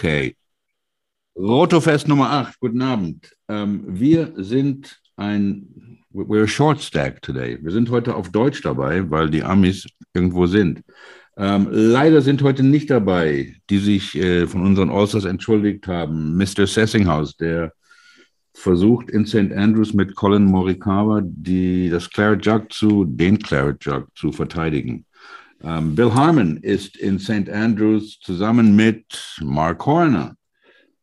okay. Rotofest Nummer 8, guten Abend. Ähm, wir sind ein, we're short stack today. Wir sind heute auf Deutsch dabei, weil die Amis irgendwo sind. Ähm, leider sind heute nicht dabei, die sich äh, von unseren Allstars entschuldigt haben. Mr. Sessinghaus, der versucht in St. Andrews mit Colin Morikawa die, das Claret Jug zu, den Claret Jug zu verteidigen. Ähm, Bill Harmon ist in St. Andrews zusammen mit Mark Horner.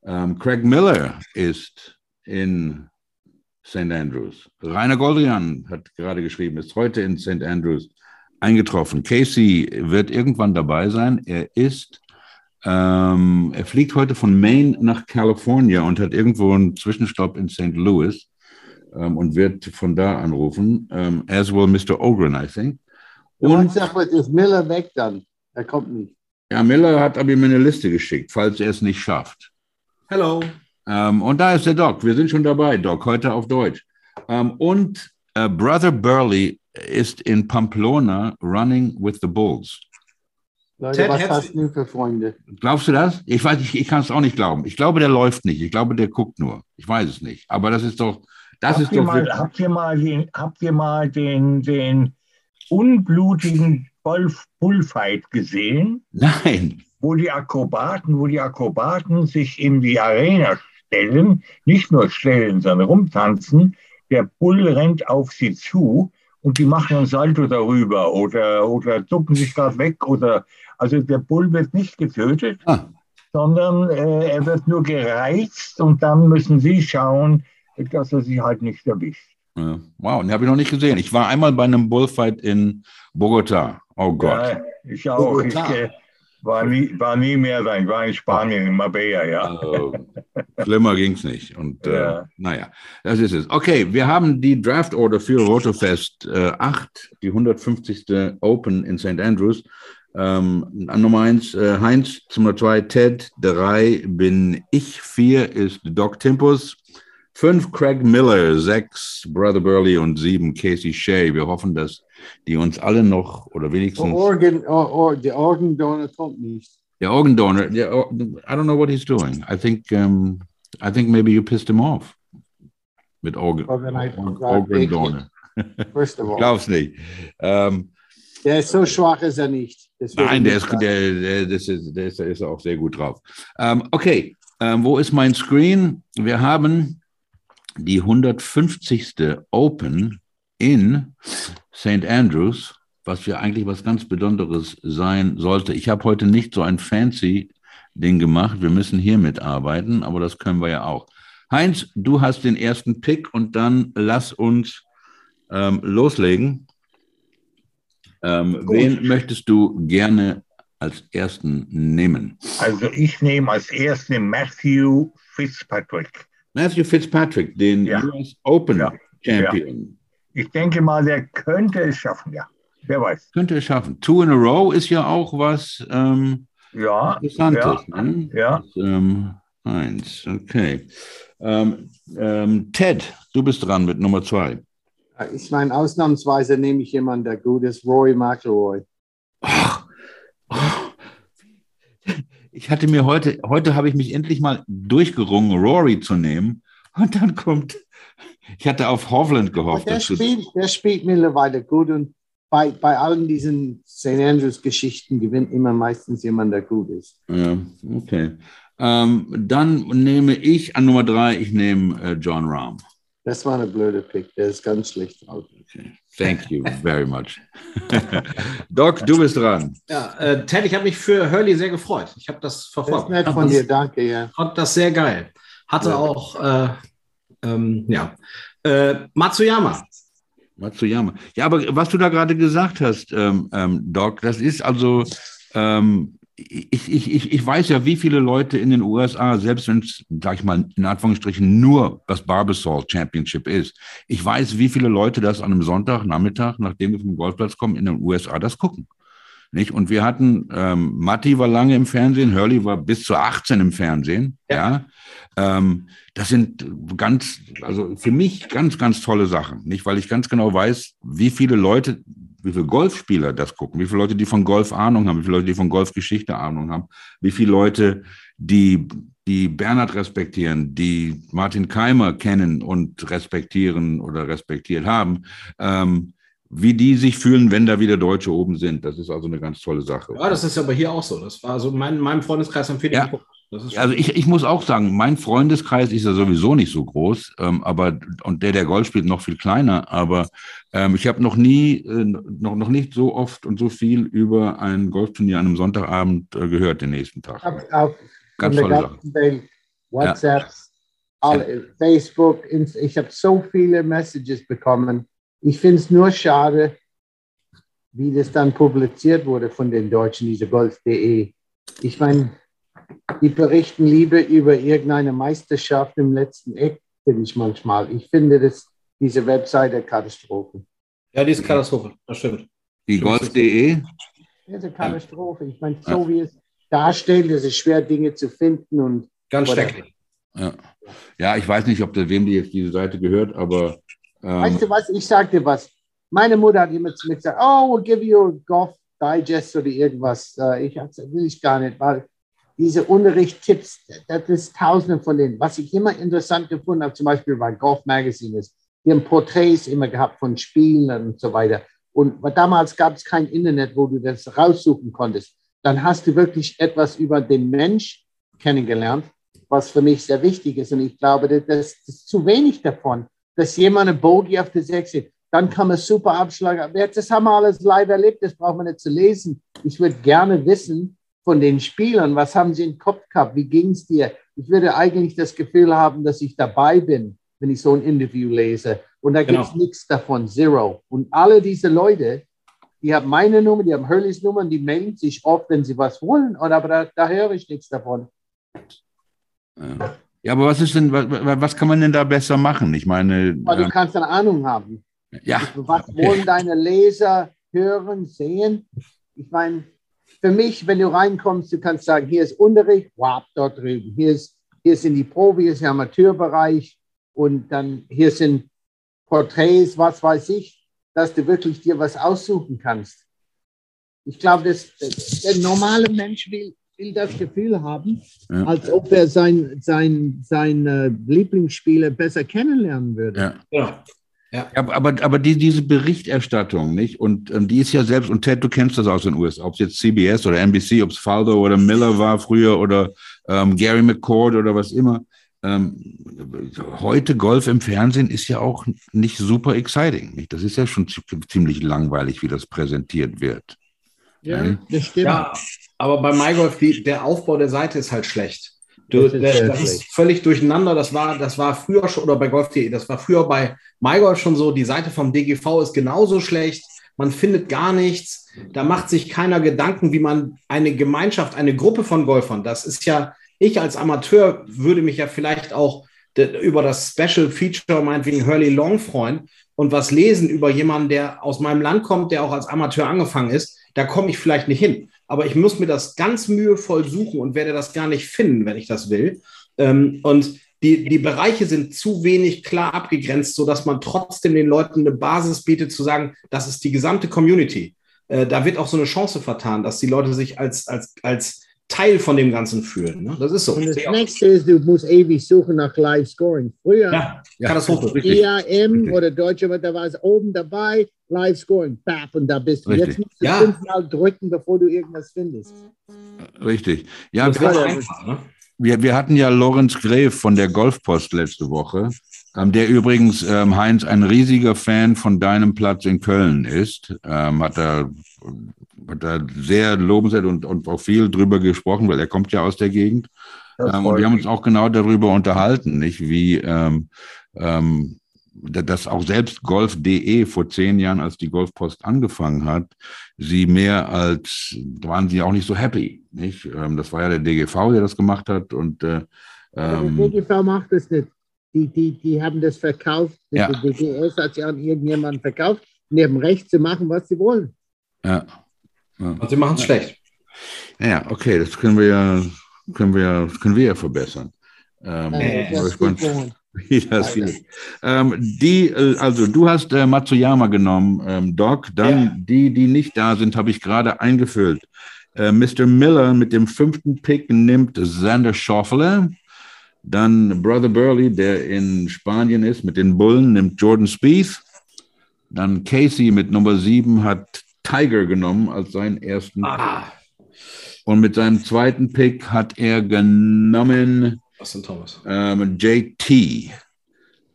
Ähm, Craig Miller ist in St. Andrews. Rainer Goldrian hat gerade geschrieben, ist heute in St. Andrews eingetroffen. Casey wird irgendwann dabei sein. Er ist, ähm, er fliegt heute von Maine nach California und hat irgendwo einen Zwischenstopp in St. Louis ähm, und wird von da anrufen. Um, as will Mr. Ogren, I think. Und sag mal, ist Miller weg dann? Er kommt nicht. Ja, Miller hat aber mir eine Liste geschickt, falls er es nicht schafft. Hello. Ähm, und da ist der Doc. Wir sind schon dabei, Doc, heute auf Deutsch. Ähm, und äh, Brother Burley ist in Pamplona running with the Bulls. Leute, Ted, was hast du für Freunde? Glaubst du das? Ich weiß, ich, ich kann es auch nicht glauben. Ich glaube, der läuft nicht. Ich glaube, der guckt nur. Ich weiß es nicht. Aber das ist doch, das habt ist doch. Mal, habt ihr mal den, habt ihr mal den, den unblutigen Bullfight gesehen? Nein. Wo die Akrobaten, wo die Akrobaten sich in die Arena stellen, nicht nur stellen, sondern rumtanzen. Der Bull rennt auf sie zu und die machen ein Salto darüber oder, oder ducken sich gerade weg oder also der Bull wird nicht getötet, ah. sondern äh, er wird nur gereizt und dann müssen sie schauen, dass er sie halt nicht erwischt. Ja. Wow, den habe ich noch nicht gesehen. Ich war einmal bei einem Bullfight in Bogota. Oh Gott. Ja, ich auch. Ich, äh, war, nie, war nie mehr da. Ich war in Spanien, in Marbella, ja. Also, schlimmer ging es nicht. Und äh, ja. naja, das ist es. Okay, wir haben die Draft Order für Rotofest äh, 8, die 150. Open in St. Andrews. Ähm, Nummer 1 äh, Heinz, Nummer 2 Ted, 3 bin ich, 4 ist Doc Timpus, Fünf Craig Miller, sechs Brother Burley und sieben Casey Shea. Wir hoffen, dass die uns alle noch oder wenigstens. Organ, or, or, the organ donor kommt nicht. The organ donor, I don't know what he's doing. I think, um, I think maybe you pissed him off mit organ, organ, organ donor. First of all. Glaub's nicht. Um, der ist so schwach ist er nicht. Nein, der ist, der, der, das ist, der, ist, der ist auch sehr gut drauf. Um, okay, wo ist mein Screen? Wir haben die 150. Open in St. Andrews, was ja eigentlich was ganz Besonderes sein sollte. Ich habe heute nicht so ein fancy Ding gemacht. Wir müssen hier mitarbeiten, aber das können wir ja auch. Heinz, du hast den ersten Pick und dann lass uns ähm, loslegen. Ähm, wen möchtest du gerne als ersten nehmen? Also ich nehme als ersten Matthew Fitzpatrick. Matthew Fitzpatrick, den ja. US Open ja. Champion. Ja. Ich denke mal, der könnte es schaffen, ja. Wer weiß. Könnte es schaffen. Two in a row ist ja auch was ähm, ja, Interessantes. Ja, ne? ja. Das, ähm, eins, okay. Ähm, ähm, Ted, du bist dran mit Nummer zwei. Ich meine, ausnahmsweise nehme ich jemanden, der gut ist, Roy McIlroy. Ach, oh, ich hatte mir heute, heute habe ich mich endlich mal durchgerungen, Rory zu nehmen. Und dann kommt, ich hatte auf Hovland gehofft. Der spielt, der spielt mittlerweile gut und bei, bei allen diesen St. Andrews-Geschichten gewinnt immer meistens jemand, der gut ist. Ja, okay. Ähm, dann nehme ich an Nummer drei, ich nehme äh, John Rahm. Das war eine blöde Pick, der ist ganz schlecht drauf. Okay. Thank you very much. Doc, du bist dran. Ja, äh, Ted, ich habe mich für Hurley sehr gefreut. Ich habe das verfolgt. Das ist nett von dir, danke. Ja. Fand das sehr geil. Hatte ja. auch, äh, ähm, ja, äh, Matsuyama. Matsuyama. Ja, aber was du da gerade gesagt hast, ähm, ähm, Doc, das ist also, ähm, ich, ich, ich, ich weiß ja, wie viele Leute in den USA, selbst wenn es, sag ich mal, in Anführungsstrichen nur das Barbasol Championship ist, ich weiß, wie viele Leute das an einem Sonntagnachmittag, nachdem wir vom Golfplatz kommen, in den USA das gucken. Nicht? Und wir hatten, ähm, Matti war lange im Fernsehen, Hurley war bis zu 18 im Fernsehen. Ja. ja. Ähm, das sind ganz, also für mich ganz, ganz tolle Sachen. Nicht, weil ich ganz genau weiß, wie viele Leute, wie viele Golfspieler das gucken, wie viele Leute, die von Golf Ahnung haben, wie viele Leute, die von Golfgeschichte Ahnung haben, wie viele Leute, die, die Bernhard respektieren, die Martin Keimer kennen und respektieren oder respektiert haben. Ähm, wie die sich fühlen, wenn da wieder Deutsche oben sind. Das ist also eine ganz tolle Sache. Ja, das ist aber hier auch so. Das war so mein, meinem Freundeskreis am ja. also ich, ich muss auch sagen, mein Freundeskreis ist ja sowieso nicht so groß, ähm, aber und der, der Golf spielt, noch viel kleiner. Aber ähm, ich habe noch nie, äh, noch, noch nicht so oft und so viel über ein Golfturnier an einem Sonntagabend äh, gehört den nächsten Tag. Auf, auf Ganz tolle Sache. WhatsApps, ja. alle, Facebook, ich habe so viele Messages bekommen ich finde es nur schade, wie das dann publiziert wurde von den Deutschen, diese Golf.de. Ich meine, die berichten lieber über irgendeine Meisterschaft im letzten Eck, finde ich manchmal. Ich finde das, diese Webseite Katastrophe. Ja, die ist Katastrophe, das stimmt. Die Golf.de? Das ist eine Katastrophe. Ich meine, so ja. wie es darstellt, es ist schwer, Dinge zu finden und. Ganz schrecklich. Ja. ja, ich weiß nicht, ob der, wem die jetzt diese Seite gehört, aber ähm, weißt du was? Ich sag dir was. Meine Mutter hat immer zu mir gesagt, oh, we'll give you a Golf Digest oder irgendwas. Äh, ich gesagt, will ich gar nicht, weil diese Unterrichtstipps, das ist tausende von denen. Was ich immer interessant gefunden habe, zum Beispiel bei Golf Magazine ist, die haben Porträts immer gehabt von Spielern und so weiter. Und damals gab es kein Internet, wo du das raussuchen konntest. Dann hast du wirklich etwas über den Mensch kennengelernt, was für mich sehr wichtig ist. Und ich glaube, das, das ist zu wenig davon dass jemand eine Bogey auf der 6 sieht. Dann kann man super abschlagen. Das haben wir alles live erlebt, das braucht man nicht zu lesen. Ich würde gerne wissen von den Spielern, was haben sie im Kopf gehabt, wie ging es dir? Ich würde eigentlich das Gefühl haben, dass ich dabei bin, wenn ich so ein Interview lese. Und da genau. gibt es nichts davon, zero. Und alle diese Leute, die haben meine Nummer, die haben Hurleys Nummer und die melden sich oft, wenn sie was wollen. aber da, da höre ich nichts davon. Ja. Ja, aber was ist denn, was, was kann man denn da besser machen? Ich meine. Aber du kannst eine Ahnung haben. Ja. Was okay. wollen deine Leser hören, sehen? Ich meine, für mich, wenn du reinkommst, du kannst sagen, hier ist Unterricht, wow, dort drüben. Hier, ist, hier sind die Profi, hier ist der Amateurbereich und dann hier sind Porträts, was weiß ich, dass du wirklich dir was aussuchen kannst. Ich glaube, der normale Mensch will will das Gefühl haben, ja. als ob er sein, sein, sein äh, Lieblingsspieler besser kennenlernen würde. Ja. ja. Ja. Aber, aber die, diese Berichterstattung, nicht? Und ähm, die ist ja selbst, und Ted, du kennst das aus den USA, ob es jetzt CBS oder NBC, ob es Faldo oder Miller war früher oder ähm, Gary McCord oder was immer. Ähm, heute Golf im Fernsehen ist ja auch nicht super exciting. Nicht? Das ist ja schon ziemlich langweilig, wie das präsentiert wird. Ja, das stimmt. Ja, aber bei MyGolf, die, der Aufbau der Seite ist halt schlecht. Du, das, ist, der, das ist, völlig durcheinander. Das war, das war früher schon, oder bei Golf.de, das war früher bei MyGolf schon so. Die Seite vom DGV ist genauso schlecht. Man findet gar nichts. Da macht sich keiner Gedanken, wie man eine Gemeinschaft, eine Gruppe von Golfern, das ist ja, ich als Amateur würde mich ja vielleicht auch über das Special Feature meinetwegen Hurley Long freuen und was lesen über jemanden, der aus meinem Land kommt, der auch als Amateur angefangen ist da komme ich vielleicht nicht hin. Aber ich muss mir das ganz mühevoll suchen und werde das gar nicht finden, wenn ich das will. Ähm, und die, die Bereiche sind zu wenig klar abgegrenzt, sodass man trotzdem den Leuten eine Basis bietet, zu sagen, das ist die gesamte Community. Äh, da wird auch so eine Chance vertan, dass die Leute sich als, als, als Teil von dem Ganzen fühlen. Ne? Das ist so. Und das nächste ist, du musst ewig suchen nach Live-Scoring. Früher ja, ja, Katastrophe. IAM oder Deutsche, da war es oben dabei, Live-Scoring, bap, und da bist du. Richtig. Jetzt musst du ja. fünfmal drücken, bevor du irgendwas findest. Richtig. Ja, das wir, einfach, ne? wir, wir hatten ja Lorenz Gref von der Golfpost letzte Woche, ähm, der übrigens, ähm, Heinz, ein riesiger Fan von deinem Platz in Köln ist. Ähm, hat er hat da sehr lobenswert und, und auch viel drüber gesprochen, weil er kommt ja aus der Gegend. Ähm, und wir haben uns auch genau darüber unterhalten, nicht wie ähm, ähm, dass auch selbst Golf.de vor zehn Jahren, als die Golfpost angefangen hat, sie mehr als, waren sie auch nicht so happy. Nicht? Ähm, das war ja der DGV, der das gemacht hat. Und, äh, ähm, der DGV macht das nicht. Die, die, die haben das verkauft. Ja. Der DGS hat sie an irgendjemanden verkauft und die haben Recht zu machen, was sie wollen. Ja. Ja. Und sie machen es schlecht. Ja, okay, das können wir ja, können wir ja, können wir ja verbessern. Ähm, äh, das wie das geht. Ähm, die, äh, also du hast äh, Matsuyama genommen, ähm, Doc. Dann ja. die, die nicht da sind, habe ich gerade eingefüllt. Äh, Mr. Miller mit dem fünften Pick nimmt Xander Schauffele. Dann Brother Burley, der in Spanien ist, mit den Bullen, nimmt Jordan Spieth. Dann Casey mit Nummer sieben hat Tiger genommen als seinen ersten. Ah. Und mit seinem zweiten Pick hat er genommen Austin Thomas. Ähm, JT.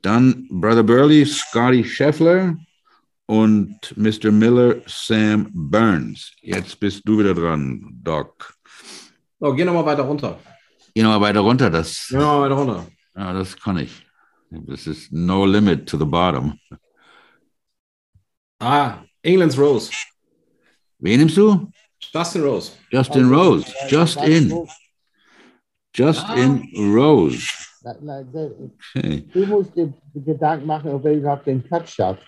Dann Brother Burley, Scotty Scheffler und Mr. Miller, Sam Burns. Jetzt bist du wieder dran, Doc. Oh, geh nochmal weiter runter. Geh nochmal weiter runter. Das, geh nochmal weiter runter. Ja, das kann ich. Das ist no limit to the bottom. Ah, England's Rose. Wen nimmst du? Justin Rose. Justin Rose. Just in. Just ah. in Rose. Okay. Du musst dir Gedanken machen, ob er überhaupt den Cut schafft.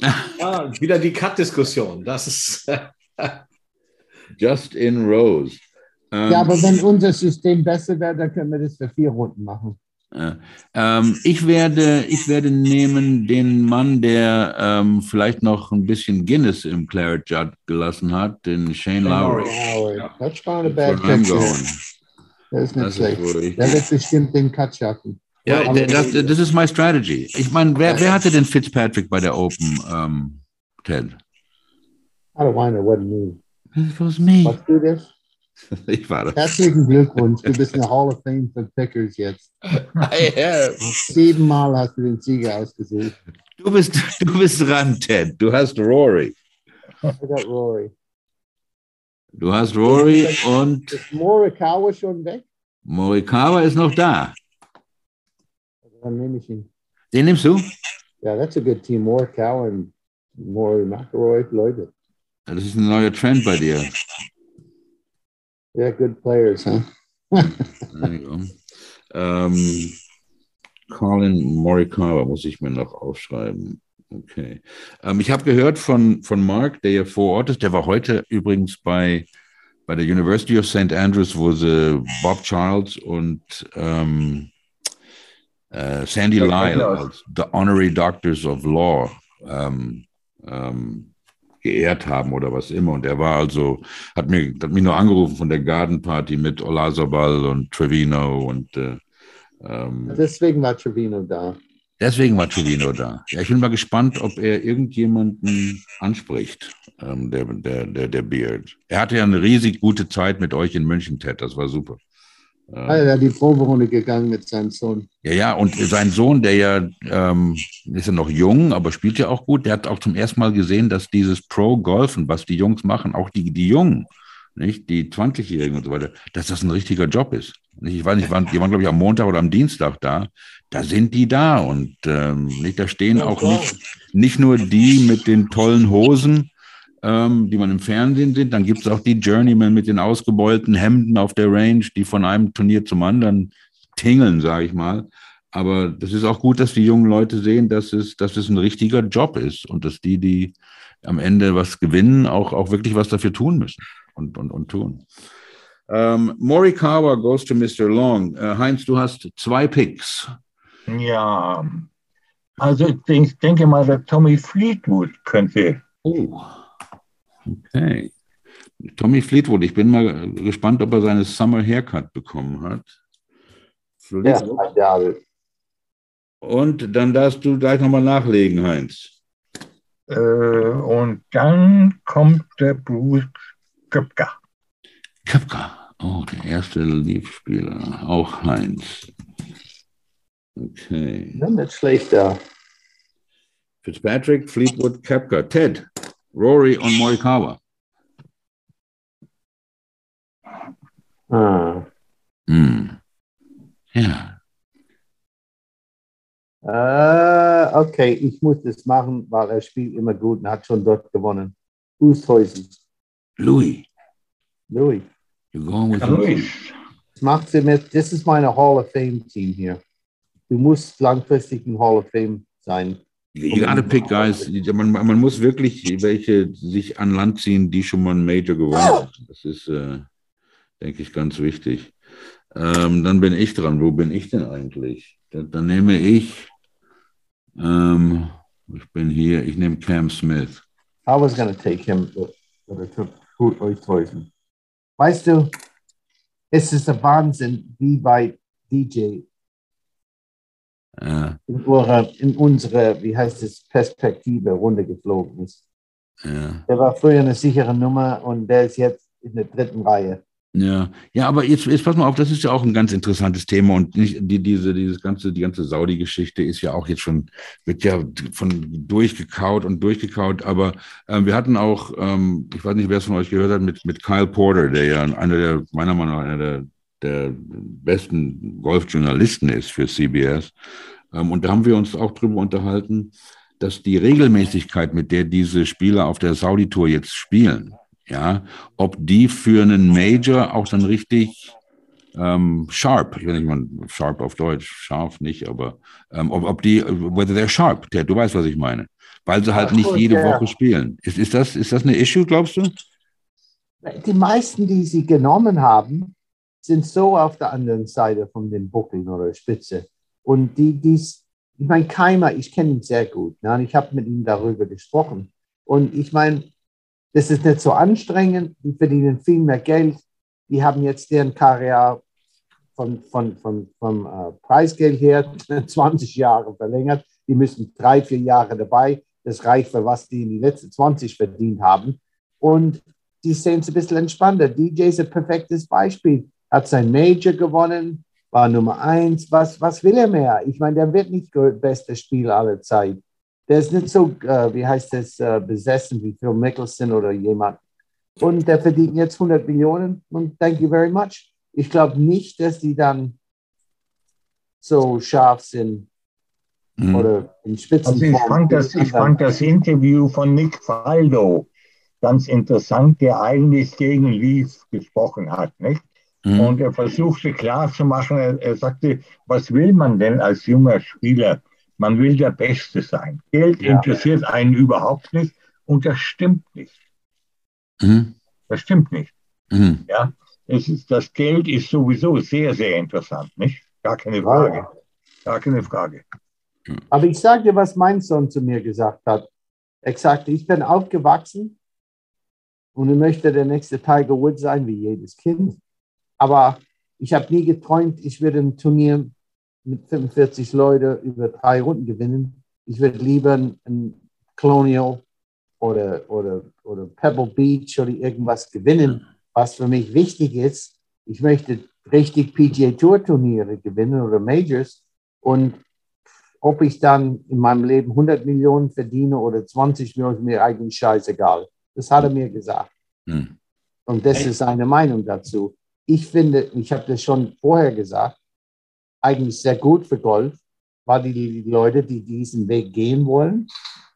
Ah, wieder die Cut-Diskussion. Das ist. Just in Rose. Ähm, ja, aber wenn unser System besser wäre, dann können wir das für vier Runden machen. Äh, ähm, ich, werde, ich werde nehmen den Mann, der ähm, vielleicht noch ein bisschen Guinness im Claret Judd gelassen hat, den Shane Lowry. Lowry. Ja. That's not a bad picture. Das ist nicht das schlecht. Ist der wird bestimmt den Cut schaffen. Ja, das, das ist my strategy. Ich meine, wer, wer hatte den Fitzpatrick bei der Open, ähm, Ted? I don't mind, it wasn't me. It was me. Machst du das? Ich war das. Herzlichen Glückwunsch, du bist in der Hall of Fame für Pickers jetzt. I have. Siebenmal hast du den Sieger ausgesucht. Du bist, du bist dran, Ted. Du hast Rory. I got Rory. Du hast Rory und. Ist Morikawa schon weg? Morikawa ist noch da. Dann nehme ich ihn. Den nimmst du? Ja, that's a good team. Morikawa und Mori McElroy, Leute. Das ist ein neuer Trend bei dir. Yeah, good players, huh? there you go. Ähm, Colin Morikawa muss ich mir noch aufschreiben. Okay. Ähm, ich habe gehört von, von Mark, der ja vor Ort ist. Der war heute übrigens bei, bei der University of St. Andrews, wo sie Bob Charles und ähm, äh, Sandy Lyle als The Honorary Doctors of Law ähm, ähm geehrt haben oder was immer. Und er war also, hat, mir, hat mich nur angerufen von der Garden Party mit Olazabal und Trevino und äh, ähm, deswegen war Trevino da. Deswegen war Trevino da. Ja, ich bin mal gespannt, ob er irgendjemanden anspricht, ähm, der, der, der, der Beard. Er hatte ja eine riesig gute Zeit mit euch in München, Ted. Das war super. Ah, er hat die Proberunde gegangen mit seinem Sohn. Ja, ja, und sein Sohn, der ja, ähm, ist ja noch jung, aber spielt ja auch gut, der hat auch zum ersten Mal gesehen, dass dieses Pro-Golfen, was die Jungs machen, auch die, die Jungen, nicht, die 20-Jährigen und so weiter, dass das ein richtiger Job ist. Ich weiß nicht, waren, die waren, glaube ich, am Montag oder am Dienstag da. Da sind die da und ähm, nicht, da stehen auch nicht, nicht nur die mit den tollen Hosen, ähm, die man im Fernsehen sieht. Dann gibt es auch die Journeymen mit den ausgebeulten Hemden auf der Range, die von einem Turnier zum anderen tingeln, sage ich mal. Aber das ist auch gut, dass die jungen Leute sehen, dass es, dass es ein richtiger Job ist und dass die, die am Ende was gewinnen, auch, auch wirklich was dafür tun müssen und, und, und tun. Um, Morikawa goes to Mr. Long. Uh, Heinz, du hast zwei Picks. Ja, also ich denke mal, der Tommy Fleetwood könnte. Oh. Okay. Tommy Fleetwood, ich bin mal gespannt, ob er seine Summer Haircut bekommen hat. Fleetwood. Ja, ja. Und dann darfst du gleich nochmal nachlegen, Heinz. Äh, und dann kommt der Bruce Köpker. Köpker, oh, der erste Liebspieler, auch Heinz. Okay. Ja, nicht schlecht da. Fitzpatrick, Fleetwood, Köpker. Ted. Rory und Morikawa. Ah. Hm. Ja. Äh, okay, ich muss das machen, weil er spielt immer gut und hat schon dort gewonnen. Oosthuizen. Louis. Louis. You're going with Louis. Das macht sie mit, das ist meine Hall of Fame Team hier. Du musst langfristig ein Hall of Fame sein. Gotta pick guys. Man, man, muss wirklich welche sich an Land ziehen, die schon mal ein Major gewonnen haben. Das ist, äh, denke ich, ganz wichtig. Ähm, dann bin ich dran. Wo bin ich denn eigentlich? Dann, dann nehme ich, ähm, ich bin hier, ich nehme Cam Smith. I was gonna take him, but, I took euch täuschen. Weißt du, es ist der Wahnsinn, wie bei DJ ja. in, eure, in unsere, wie heißt es, Perspektive runtergeflogen ist. Ja. Der war früher eine sichere Nummer und der ist jetzt in der dritten Reihe. Ja, ja, aber jetzt, jetzt pass mal auf, das ist ja auch ein ganz interessantes Thema und nicht, die, diese, dieses ganze, die ganze Saudi-Geschichte ist ja auch jetzt schon, wird ja von durchgekaut und durchgekaut, aber äh, wir hatten auch, ähm, ich weiß nicht, wer es von euch gehört hat, mit, mit Kyle Porter, der ja einer der, meiner Meinung nach, einer der, der besten Golfjournalisten ist für CBS. Ähm, und da haben wir uns auch drüber unterhalten, dass die Regelmäßigkeit, mit der diese Spieler auf der Saudi-Tour jetzt spielen, ja, ob die für einen Major auch dann richtig ähm, sharp, ich weiß nicht mal sharp auf Deutsch, scharf nicht, aber ähm, ob, ob die, whether they're sharp, der, du weißt, was ich meine, weil sie halt Ach, nicht gut, jede ja. Woche spielen. Ist, ist, das, ist das eine Issue, glaubst du? Die meisten, die sie genommen haben, sind so auf der anderen Seite von dem Buckel oder Spitze. Und die, dies, ich meine, Keimer, ich kenne ihn sehr gut. Ne? Ich habe mit ihm darüber gesprochen. Und ich meine, das ist nicht so anstrengend, die verdienen viel mehr Geld, die haben jetzt deren Karriere von, von, von, vom äh, Preisgeld her 20 Jahre verlängert. Die müssen drei, vier Jahre dabei. Das reicht für was die in die letzten 20 verdient haben. Und die sehen es ein bisschen entspannter. DJ ist ein perfektes Beispiel. Hat sein Major gewonnen, war Nummer eins. Was, was will er mehr? Ich meine, der wird nicht beste Spieler aller Zeit der ist nicht so, äh, wie heißt das, äh, besessen wie Phil Mickelson oder jemand. Und der verdient jetzt 100 Millionen und thank you very much. Ich glaube nicht, dass die dann so scharf sind mhm. oder in Spitzen. Also ich fand, das, ich fand das Interview von Nick Faldo ganz interessant, der eigentlich gegen Leaf gesprochen hat. Nicht? Mhm. Und er versuchte klarzumachen, er, er sagte, was will man denn als junger Spieler? Man will der Beste sein. Geld ja. interessiert einen überhaupt nicht und das stimmt nicht. Mhm. Das stimmt nicht. Mhm. Ja, es ist, das Geld ist sowieso sehr, sehr interessant, nicht? Gar keine Frage. Gar keine Frage. Aber ich sage dir, was mein Sohn zu mir gesagt hat. Er sagte, ich bin aufgewachsen und ich möchte der nächste Tiger Woods sein, wie jedes Kind. Aber ich habe nie geträumt, ich würde ein Turnier mit 45 Leuten über drei Runden gewinnen. Ich würde lieber ein Colonial oder, oder, oder Pebble Beach oder irgendwas gewinnen, was für mich wichtig ist. Ich möchte richtig PGA Tour Turniere gewinnen oder Majors und ob ich dann in meinem Leben 100 Millionen verdiene oder 20 Millionen, ist mir eigentlich scheißegal. Das hat er mir gesagt. Hm. Und das ist seine Meinung dazu. Ich finde, ich habe das schon vorher gesagt, eigentlich sehr gut für Golf, weil die, die Leute, die diesen Weg gehen wollen,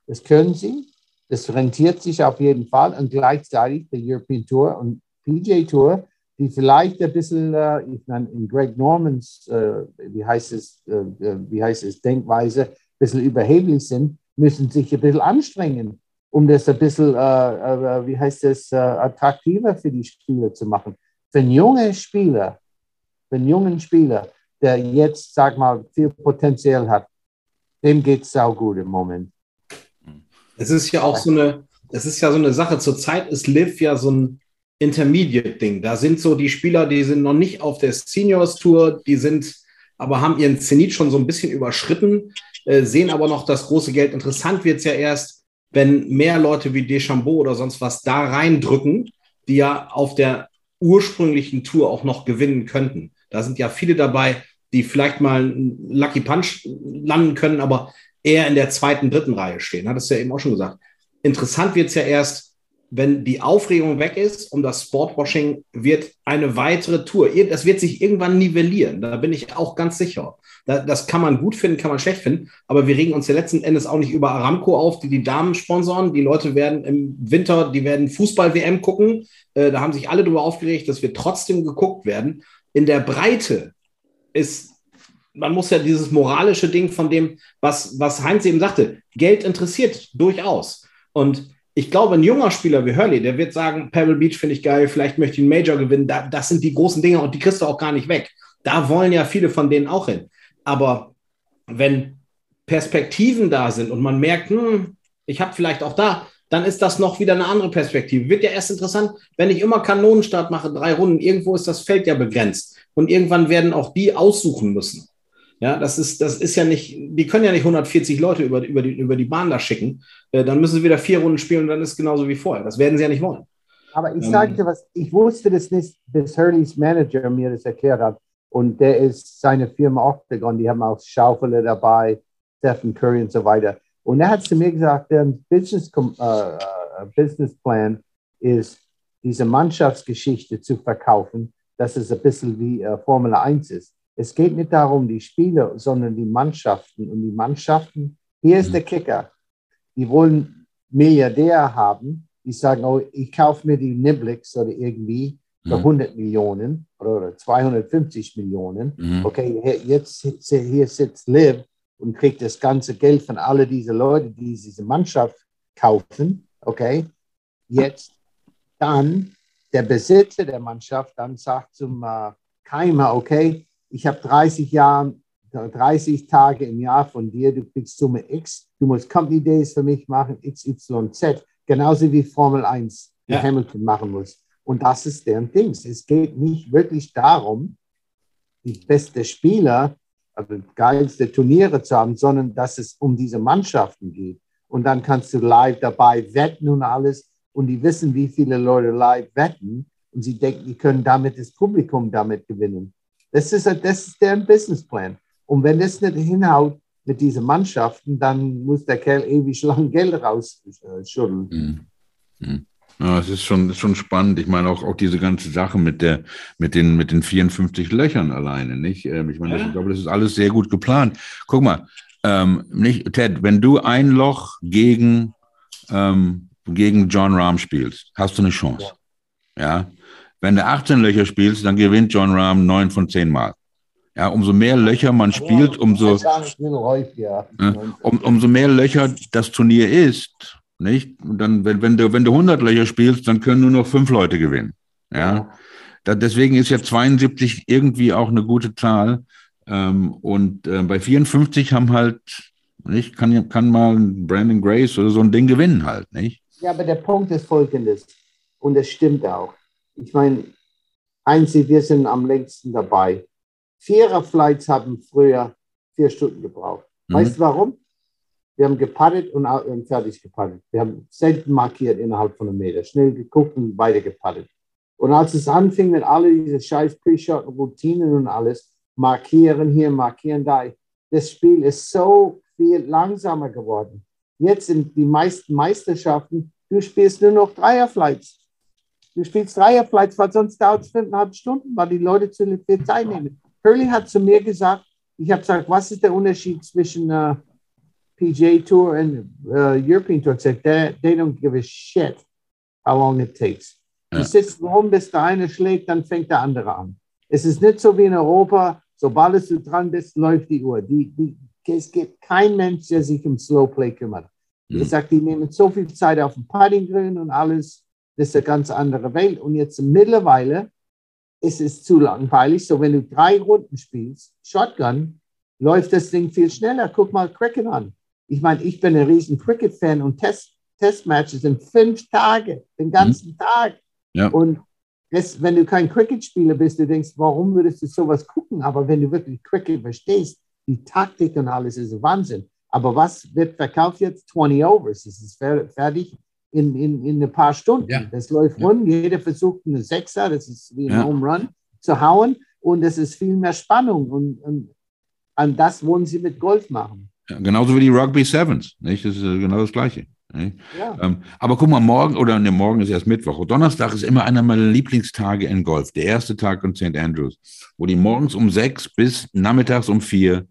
das können sie. Das rentiert sich auf jeden Fall und gleichzeitig die European Tour und PJ Tour, die vielleicht ein bisschen, äh, ich meine, in Greg Normans, äh, wie heißt es, äh, äh wie heißt es, Denkweise, ein bisschen überheblich sind, müssen sich ein bisschen anstrengen, um das ein bisschen, äh, äh, wie heißt es, attraktiver für die Spieler zu machen. Für junge Spieler, einen jungen Spieler, der jetzt, sag mal, viel Potenzial hat, dem geht es auch gut im Moment. Es ist ja auch so eine, es ist ja so eine Sache. Zurzeit ist Liv ja so ein Intermediate-Ding. Da sind so die Spieler, die sind noch nicht auf der Seniors-Tour, die sind, aber haben ihren Zenit schon so ein bisschen überschritten, äh, sehen aber noch das große Geld. Interessant wird es ja erst, wenn mehr Leute wie Deschambeau oder sonst was da reindrücken, die ja auf der ursprünglichen Tour auch noch gewinnen könnten. Da sind ja viele dabei, die vielleicht mal einen Lucky Punch landen können, aber eher in der zweiten, dritten Reihe stehen. Hat es ja eben auch schon gesagt. Interessant wird es ja erst, wenn die Aufregung weg ist um das Sportwashing, wird eine weitere Tour. Das wird sich irgendwann nivellieren. Da bin ich auch ganz sicher. Das kann man gut finden, kann man schlecht finden. Aber wir regen uns ja letzten Endes auch nicht über Aramco auf, die die Damen sponsoren. Die Leute werden im Winter, die werden Fußball-WM gucken. Äh, da haben sich alle darüber aufgeregt, dass wir trotzdem geguckt werden in der Breite ist man muss ja dieses moralische Ding von dem, was, was Heinz eben sagte, Geld interessiert durchaus. Und ich glaube, ein junger Spieler wie Hurley, der wird sagen, Pebble Beach finde ich geil, vielleicht möchte ich einen Major gewinnen. Da, das sind die großen Dinge und die kriegst du auch gar nicht weg. Da wollen ja viele von denen auch hin. Aber wenn Perspektiven da sind und man merkt, hm, ich habe vielleicht auch da, dann ist das noch wieder eine andere Perspektive. Wird ja erst interessant, wenn ich immer Kanonenstart mache, drei Runden, irgendwo ist das Feld ja begrenzt. Und irgendwann werden auch die aussuchen müssen. Ja, das ist, das ist ja nicht, die können ja nicht 140 Leute über, über, die, über die Bahn da schicken. Äh, dann müssen sie wieder vier Runden spielen und dann ist es genauso wie vorher. Das werden sie ja nicht wollen. Aber ich ähm, sagte was, ich wusste das nicht, bis Hurleys Manager mir das erklärt hat. Und der ist seine Firma Octagon, die haben auch Schaufele dabei, Stephen Curry und so weiter. Und er hat zu mir gesagt, der Business, äh, Business Plan ist, diese Mannschaftsgeschichte zu verkaufen, dass es ein bisschen wie äh, Formel 1 ist. Es geht nicht darum, die Spieler, sondern die Mannschaften. Und die Mannschaften, hier ist mhm. der Kicker. Die wollen Milliardär haben, die sagen, oh, ich kaufe mir die Niblix oder irgendwie für 100 mhm. Millionen oder 250 Millionen. Mhm. Okay, jetzt hier sitzt Liv und kriegt das ganze Geld von alle diese Leute, die diese Mannschaft kaufen, okay, jetzt dann der Besitzer der Mannschaft dann sagt zum äh, Keimer, okay, ich habe 30 Jahre, 30 Tage im Jahr von dir, du kriegst Summe X, du musst Company Days für mich machen, XYZ, genauso wie Formel 1, die ja. Hamilton machen muss. Und das ist deren Ding. Es geht nicht wirklich darum, die beste Spieler also geilste Turniere zu haben, sondern dass es um diese Mannschaften geht. Und dann kannst du live dabei wetten und alles. Und die wissen, wie viele Leute live wetten. Und sie denken, die können damit das Publikum damit gewinnen. Das ist, das ist deren Businessplan. Und wenn das nicht hinhaut mit diesen Mannschaften, dann muss der Kerl ewig lang Geld rausschütteln. Mhm. Mhm. Ja, es ist schon, schon spannend. Ich meine auch, auch diese ganze Sache mit der, mit den, mit den 54 Löchern alleine, nicht? Ähm, ich meine, das, ich glaube, das ist alles sehr gut geplant. Guck mal, ähm, nicht, Ted, wenn du ein Loch gegen, ähm, gegen John Rahm spielst, hast du eine Chance. Ja. ja. Wenn du 18 Löcher spielst, dann gewinnt John Rahm neun von zehn Mal. Ja, umso mehr Löcher man spielt, umso, um, umso mehr Löcher das Turnier ist, nicht? Und dann, wenn, wenn, du, wenn du 100 Löcher spielst, dann können nur noch fünf Leute gewinnen. Ja. Da, deswegen ist ja 72 irgendwie auch eine gute Zahl. Ähm, und äh, bei 54 haben halt, nicht, kann, kann mal Brandon Grace oder so ein Ding gewinnen halt, nicht? Ja, aber der Punkt ist folgendes. Und es stimmt auch. Ich meine, einzig, wir sind am längsten dabei. Vierer-Flights haben früher vier Stunden gebraucht. Mhm. Weißt du warum? Wir haben gepattet und, und fertig gepattet. Wir haben selten markiert innerhalb von einem Meter. Schnell geguckt und weiter gepattet. Und als es anfing mit all diese scheiß Pre-Shot-Routinen und alles, markieren hier, markieren da, das Spiel ist so viel langsamer geworden. Jetzt sind die meisten Meisterschaften, du spielst nur noch Dreierflights. Du spielst Dreierflights, weil sonst dauert es fünfeinhalb Stunden, weil die Leute zu viel Zeit nehmen. Hurley hat zu mir gesagt, ich habe gesagt, was ist der Unterschied zwischen äh, PGA Tour and uh, European Tour said they, they don't give a shit how long it takes. Ja. Du sitzt rum, bis der eine schlägt, dann fängt der andere an. Es ist nicht so wie in Europa, sobald du dran bist, läuft die Uhr. Die, die, es gibt kein Mensch, der sich um Slowplay kümmert. Mhm. Ich sage, die nehmen so viel Zeit auf dem Putting Grün und alles. Das ist eine ganz andere Welt. Und jetzt mittlerweile ist es zu langweilig. So, wenn du drei Runden spielst, Shotgun, läuft das Ding viel schneller. Guck mal Cricket an. Ich meine, ich bin ein riesen Cricket-Fan und Test, Testmatches sind fünf Tage, den ganzen mhm. Tag. Ja. Und das, wenn du kein Cricket-Spieler bist, du denkst, warum würdest du sowas gucken? Aber wenn du wirklich Cricket verstehst, die Taktik und alles ist Wahnsinn. Aber was wird verkauft jetzt? 20 Overs. Es ist fertig in, in, in ein paar Stunden. Ja. Das läuft ja. rund. Jeder versucht eine Sechser, das ist wie ein ja. Home Run, zu hauen. Und es ist viel mehr Spannung. Und, und an das wollen sie mit Golf machen. Ja, genauso wie die Rugby Sevens, nicht? Das ist genau das Gleiche. Ja. Ähm, aber guck mal, morgen, oder ne, morgen ist erst Mittwoch. Donnerstag ist immer einer meiner Lieblingstage in Golf. Der erste Tag in St. Andrews, wo die morgens um sechs bis nachmittags um vier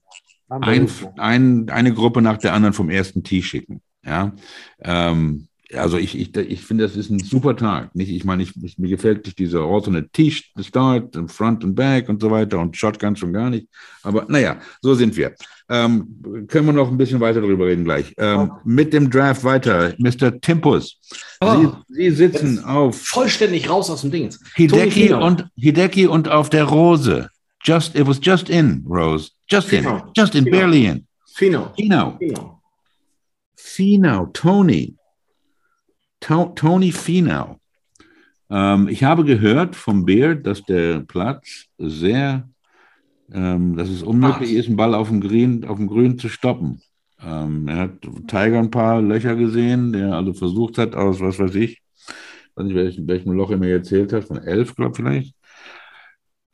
ein, ein, eine Gruppe nach der anderen vom ersten Tee schicken. Ja. Ähm, also ich, ich, ich finde, das ist ein super Tag. Nicht? Ich meine, ich, mir gefällt nicht dieser Alternate T-Start, Front und Back und so weiter und Shotgun schon gar nicht. Aber naja, so sind wir. Ähm, können wir noch ein bisschen weiter darüber reden gleich. Ähm, mit dem Draft weiter. Mr. Timpus. Oh, Sie, Sie, sitzen auf. Vollständig raus aus dem Ding. Hideki und, Hideki und auf der Rose. Just, it was just in, Rose. Just Fino. in. Just in, Fino. barely in. Fino. Fino. Fino. Fino. Tony. To Tony Fino. Ähm, ich habe gehört vom Beard, dass der Platz sehr ähm, dass es unmöglich Ach. ist, einen Ball auf dem Grün, auf dem Grün zu stoppen. Ähm, er hat Tiger ein paar Löcher gesehen, der also versucht hat, aus was weiß ich, weiß nicht, welchem, welchem Loch er mir erzählt hat, von elf, glaube ich, vielleicht,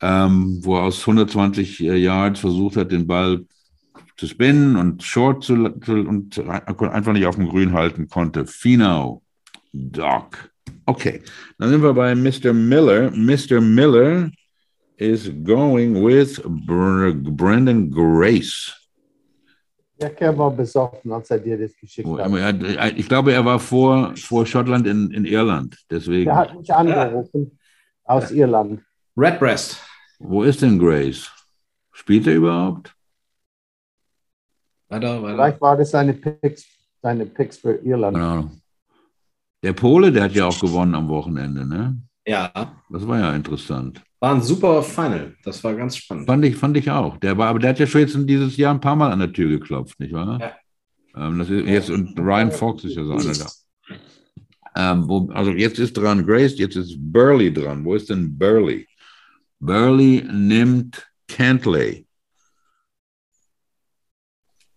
ähm, wo er aus 120 Yards versucht hat, den Ball zu spinnen und short zu, zu und einfach nicht auf dem Grün halten konnte. Finau, Doc. Okay, dann sind wir bei Mr. Miller. Mr. Miller is going with Brendan Grace. Ja, er war besoffen, als er dir das geschickt hat. Ich glaube, er war vor, vor Schottland in, in Irland. Deswegen. Er hat mich angerufen ja. aus Irland. Redbreast. Wo ist denn Grace? Spielt er überhaupt? Weiter, weiter. Vielleicht war das seine Picks, seine Picks für Irland. Genau. Der Pole, der hat ja auch gewonnen am Wochenende, ne? Ja. Das war ja interessant. War ein super Final. Das war ganz spannend. Fand ich, fand ich auch. Der war, aber der hat ja schon jetzt dieses Jahr ein paar Mal an der Tür geklopft, nicht wahr? Ja. Ähm, das ist jetzt, und Ryan Fox ist ja so einer da. Ähm, wo, also jetzt ist dran Grace, jetzt ist Burley dran. Wo ist denn Burley? Burley nimmt Cantley.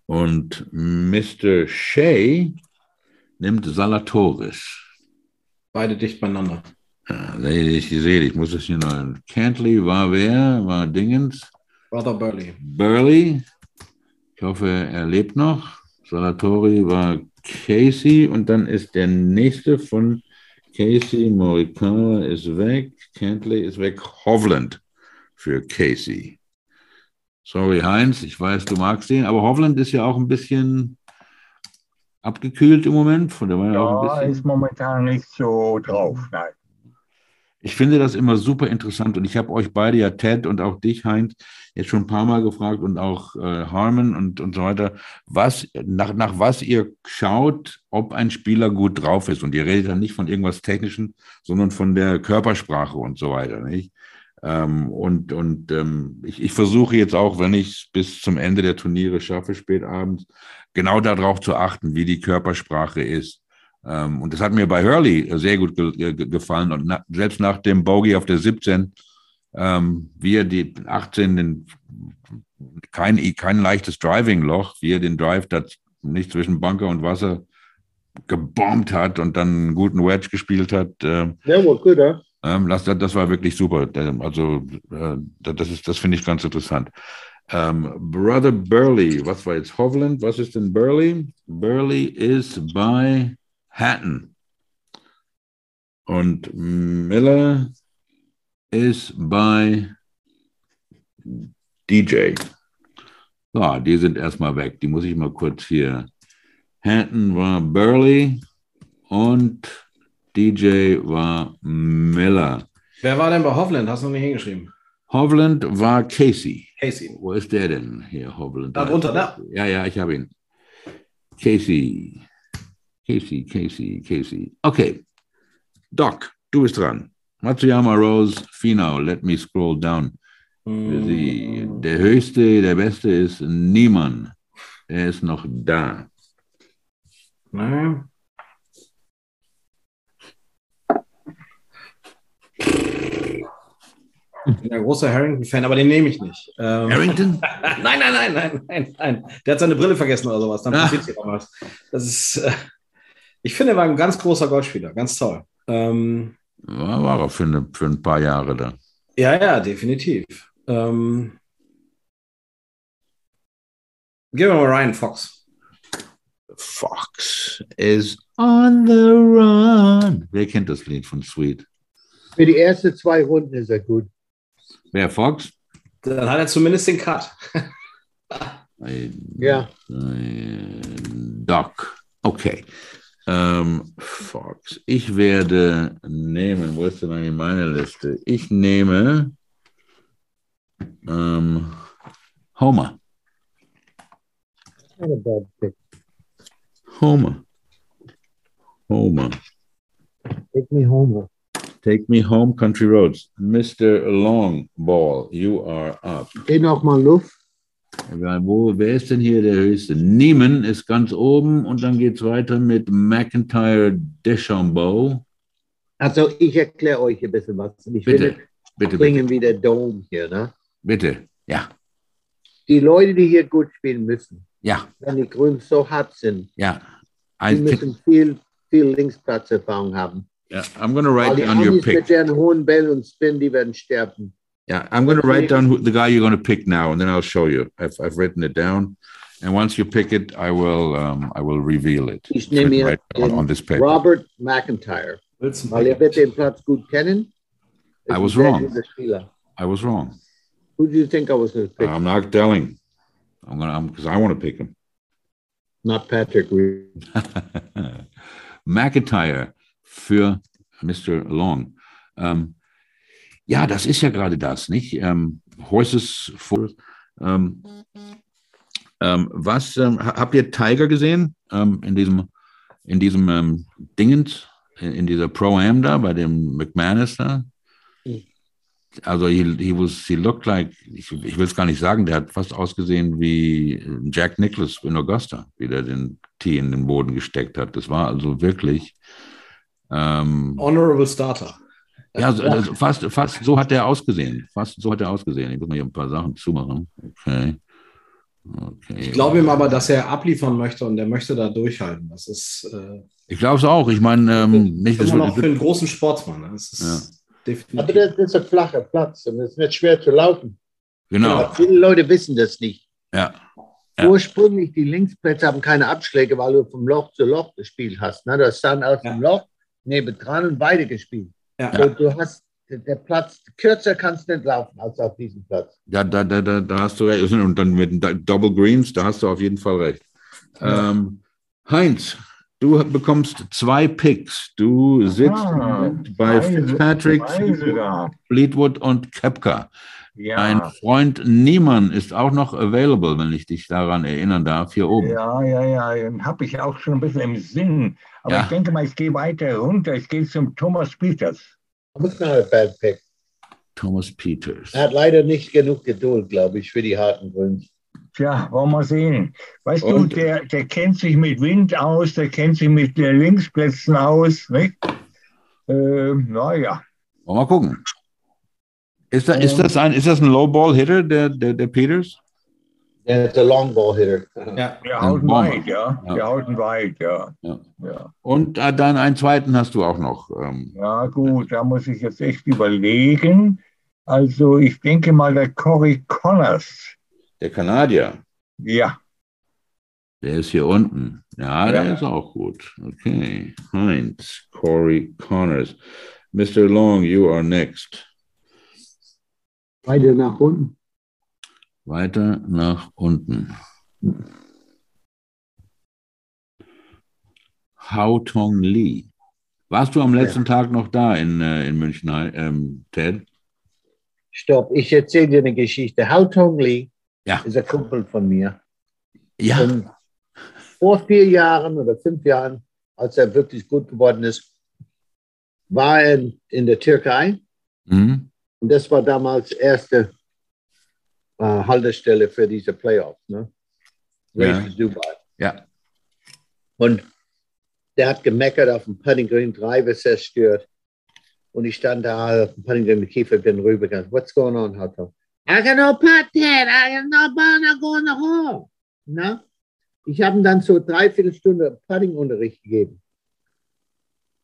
Und Mr. Shea nimmt Salatoris. Beide dicht beieinander. Ja, ich sehe, ich muss das hier noch. Cantley war wer? War Dingens? Brother Burley. Burley. Ich hoffe, er lebt noch. Salatori war Casey und dann ist der nächste von Casey. Morikawa ist weg. Cantley ist weg. Hovland für Casey. Sorry, Heinz, ich weiß, du magst ihn, aber Hovland ist ja auch ein bisschen abgekühlt im Moment. Von der ja, ja auch ein bisschen... ist momentan nicht so drauf, nein. Ich finde das immer super interessant und ich habe euch beide ja, Ted und auch dich, Heinz, jetzt schon ein paar Mal gefragt und auch äh, Harmon und, und so weiter, was, nach, nach was ihr schaut, ob ein Spieler gut drauf ist. Und ihr redet dann nicht von irgendwas Technischen, sondern von der Körpersprache und so weiter. Nicht? Ähm, und und ähm, ich, ich versuche jetzt auch, wenn ich es bis zum Ende der Turniere schaffe, spät abends, genau darauf zu achten, wie die Körpersprache ist. Ähm, und das hat mir bei Hurley sehr gut ge ge gefallen. Und na, selbst nach dem Bogey auf der 17, ähm, wie er die 18, den, kein, kein leichtes Driving-Loch, wie er den Drive da nicht zwischen Bunker und Wasser gebombt hat und dann einen guten Wedge gespielt hat. Ähm, ja, war gut, ja. Ähm, das, das war wirklich super. Also, äh, das, ist, das finde ich ganz interessant. Ähm, Brother Burley, was war jetzt Hovland? Was ist denn Burley? Burley is by Hatton. Und Miller ist bei DJ. So, die sind erstmal weg. Die muss ich mal kurz hier. Hatton war Burley und DJ war Miller. Wer war denn bei Hovland? Hast du noch nicht hingeschrieben? Hovland war Casey. Casey. Wo ist der denn hier, Hovland? Da drunter, da. Ja, ja, ich habe ihn. Casey. Casey, Casey, Casey. Okay. Doc, du bist dran. Matsuyama Rose, Finau, let me scroll down. Mm. Der höchste, der beste ist Niemann. Er ist noch da. Nein. Ich bin ein großer Harrington-Fan, aber den nehme ich nicht. Ähm, Harrington? nein, nein, nein, nein, nein, nein. Der hat seine Brille vergessen oder sowas. Dann ah. passiert hier was. Das ist. Äh, ich finde, er war ein ganz großer Golfspieler, ganz toll. Ähm, ja, war er für, eine, für ein paar Jahre da. Ja, ja, definitiv. Ähm, gehen wir mal Ryan Fox. Fox is on the run. Wer kennt das Lied von Sweet? Für die ersten zwei Runden ist er gut. Wer Fox? Dann hat er zumindest den Cut. ja. Doc. Okay. Ähm, Fox. Ich werde nehmen, wo ist denn eigentlich meine Liste? Ich nehme ähm, Homer. Homer. Homer. Take me home. Take me home, country roads. Mr. Long Ball, you are up. Geh noch mal Luft. Wo, wer ist denn hier der höchste? Niemen ist ganz oben und dann geht es weiter mit McIntyre Deschambeau. Also ich erkläre euch ein bisschen was. Ich Bitte, finde, bitte, klingen bitte, wie der Dome hier. Ne? bitte. Ja, Die Leute, die hier gut spielen müssen, ja, wenn die Grünen so hart sind, ja. die think, müssen viel, viel Linksplatzerfahrung haben. Yeah, I'm going to write die down your pick. mit deren hohen Bällen und Spin, die werden sterben. Yeah, I'm going to write down who, the guy you're going to pick now, and then I'll show you. I've, I've written it down, and once you pick it, I will um, I will reveal it. Ich It's nehme right on, on this paper. Robert McIntyre, Willst du weil er wird den Platz gut kennen. I was wrong. I was wrong. Who do you think I was going to pick? I'm not telling. I'm gonna because I want to pick him. Not Patrick Reed. McIntyre für Mr. Long. Ähm, ja, das ist ja gerade das, nicht? Ähm, Horses for. Ähm, ähm, was ähm, ha- habt ihr Tiger gesehen ähm, in diesem in diesem Dingens in, dieser Pro Am da bei dem McManus da? Also he, he was he looked like ich, ich will es gar nicht sagen, der hat fast ausgesehen wie Jack Nicklaus in Augusta, wie der den Tee in den Boden gesteckt hat. Das war also wirklich ähm, Honorable Starter. ja, so, also fast, fast so hat er ausgesehen. Fast so hat er ausgesehen. Ich muss mal hier ein paar Sachen zumachen. Okay. okay. Ich glaube ihm aber, dass er abliefern möchte und er möchte da durchhalten. Das ist äh, Ich glaube es auch. Ich meine, ähm, nicht, das immer noch für einen großen Sportsmann. ne? Das ist Aber definitiv. das ist ein flacher Platz und es wird schwer zu laufen. genau. Aber viele Leute wissen das nicht. Ja. Ja. Ursprünglich, die Linksplätze haben keine Abschläge, weil du vom Loch zu Loch gespielt hast. Ne? Du hast dann aus dem Loch nebendran und beide gespielt. Ja. So, du hast der Platz, kürzer kannst du nicht laufen als auf diesem Platz. Ja, da, da, da, da hast du recht. Und dann mit den Double Greens, da hast du auf jeden Fall recht. Ähm, Heinz, du bekommst zwei Picks. Du sitzt Ah, bei Fitzpatrick. Fleetwood und Kepka. Ja, Ein Freund Niemann ist auch noch available, wenn ich dich daran erinnern darf, hier oben. ja, ja, ja, den habe ich auch schon ein bisschen im Sinn. Aber Ja. ich denke mal, ich gehe weiter runter. Ich gehe zum Thomas Peters. Das ist not a bad pick. Thomas Peters. Er hat leider nicht genug Geduld, glaube ich, für die harten Grüns. Tja, wollen wir sehen. Weißt Und- du, der, der kennt sich mit Wind aus, der kennt sich mit den Linksplätzen aus. Nicht? Ähm, naja, Wollen wir mal gucken. Ist, da, ist, das ein, ist das ein Low-Ball-Hitter, der, der, der Peters? Er ist ein Long Ball Hitter. Ja. der haut weit, ja. Ja. Der haut weit, ja. Ja. ja. Und äh, dann einen zweiten hast du auch noch. Ähm, Ja, gut, da muss ich jetzt echt überlegen. Also, ich denke mal, der Cory Connors. der Kanadier, Ja, der ist hier unten. Ja, der Ja. ist auch gut. Okay. Heinz, Corey Connors. Mr. Long, you are next. Weiter nach unten. Weiter nach unten. Hao Tong Lee. Warst du am letzten Tag noch da in, äh, in München, ähm, Ted? Stopp, ich erzähle dir eine Geschichte. Hao Tong Lee Ja. ist ein Kumpel von mir. Ja. Und vor vier Jahren oder fünf Jahren, als er wirklich gut geworden ist, war er in, in der Türkei. Mhm. Und das war damals erste äh, Haltestelle für diese Playoffs. Ne? Ja. Race to Dubai. Ja. Und der hat gemeckert auf dem Putting Green, Driver zerstört. Und ich stand da auf dem Putting Green mit Kiefer, bin rübergegangen. What's going on, Hato? I got no putt, Ted. I got no ball, not going to hole. Na? Ich habe ihm dann so dreiviertel Stunde Putting-Unterricht gegeben.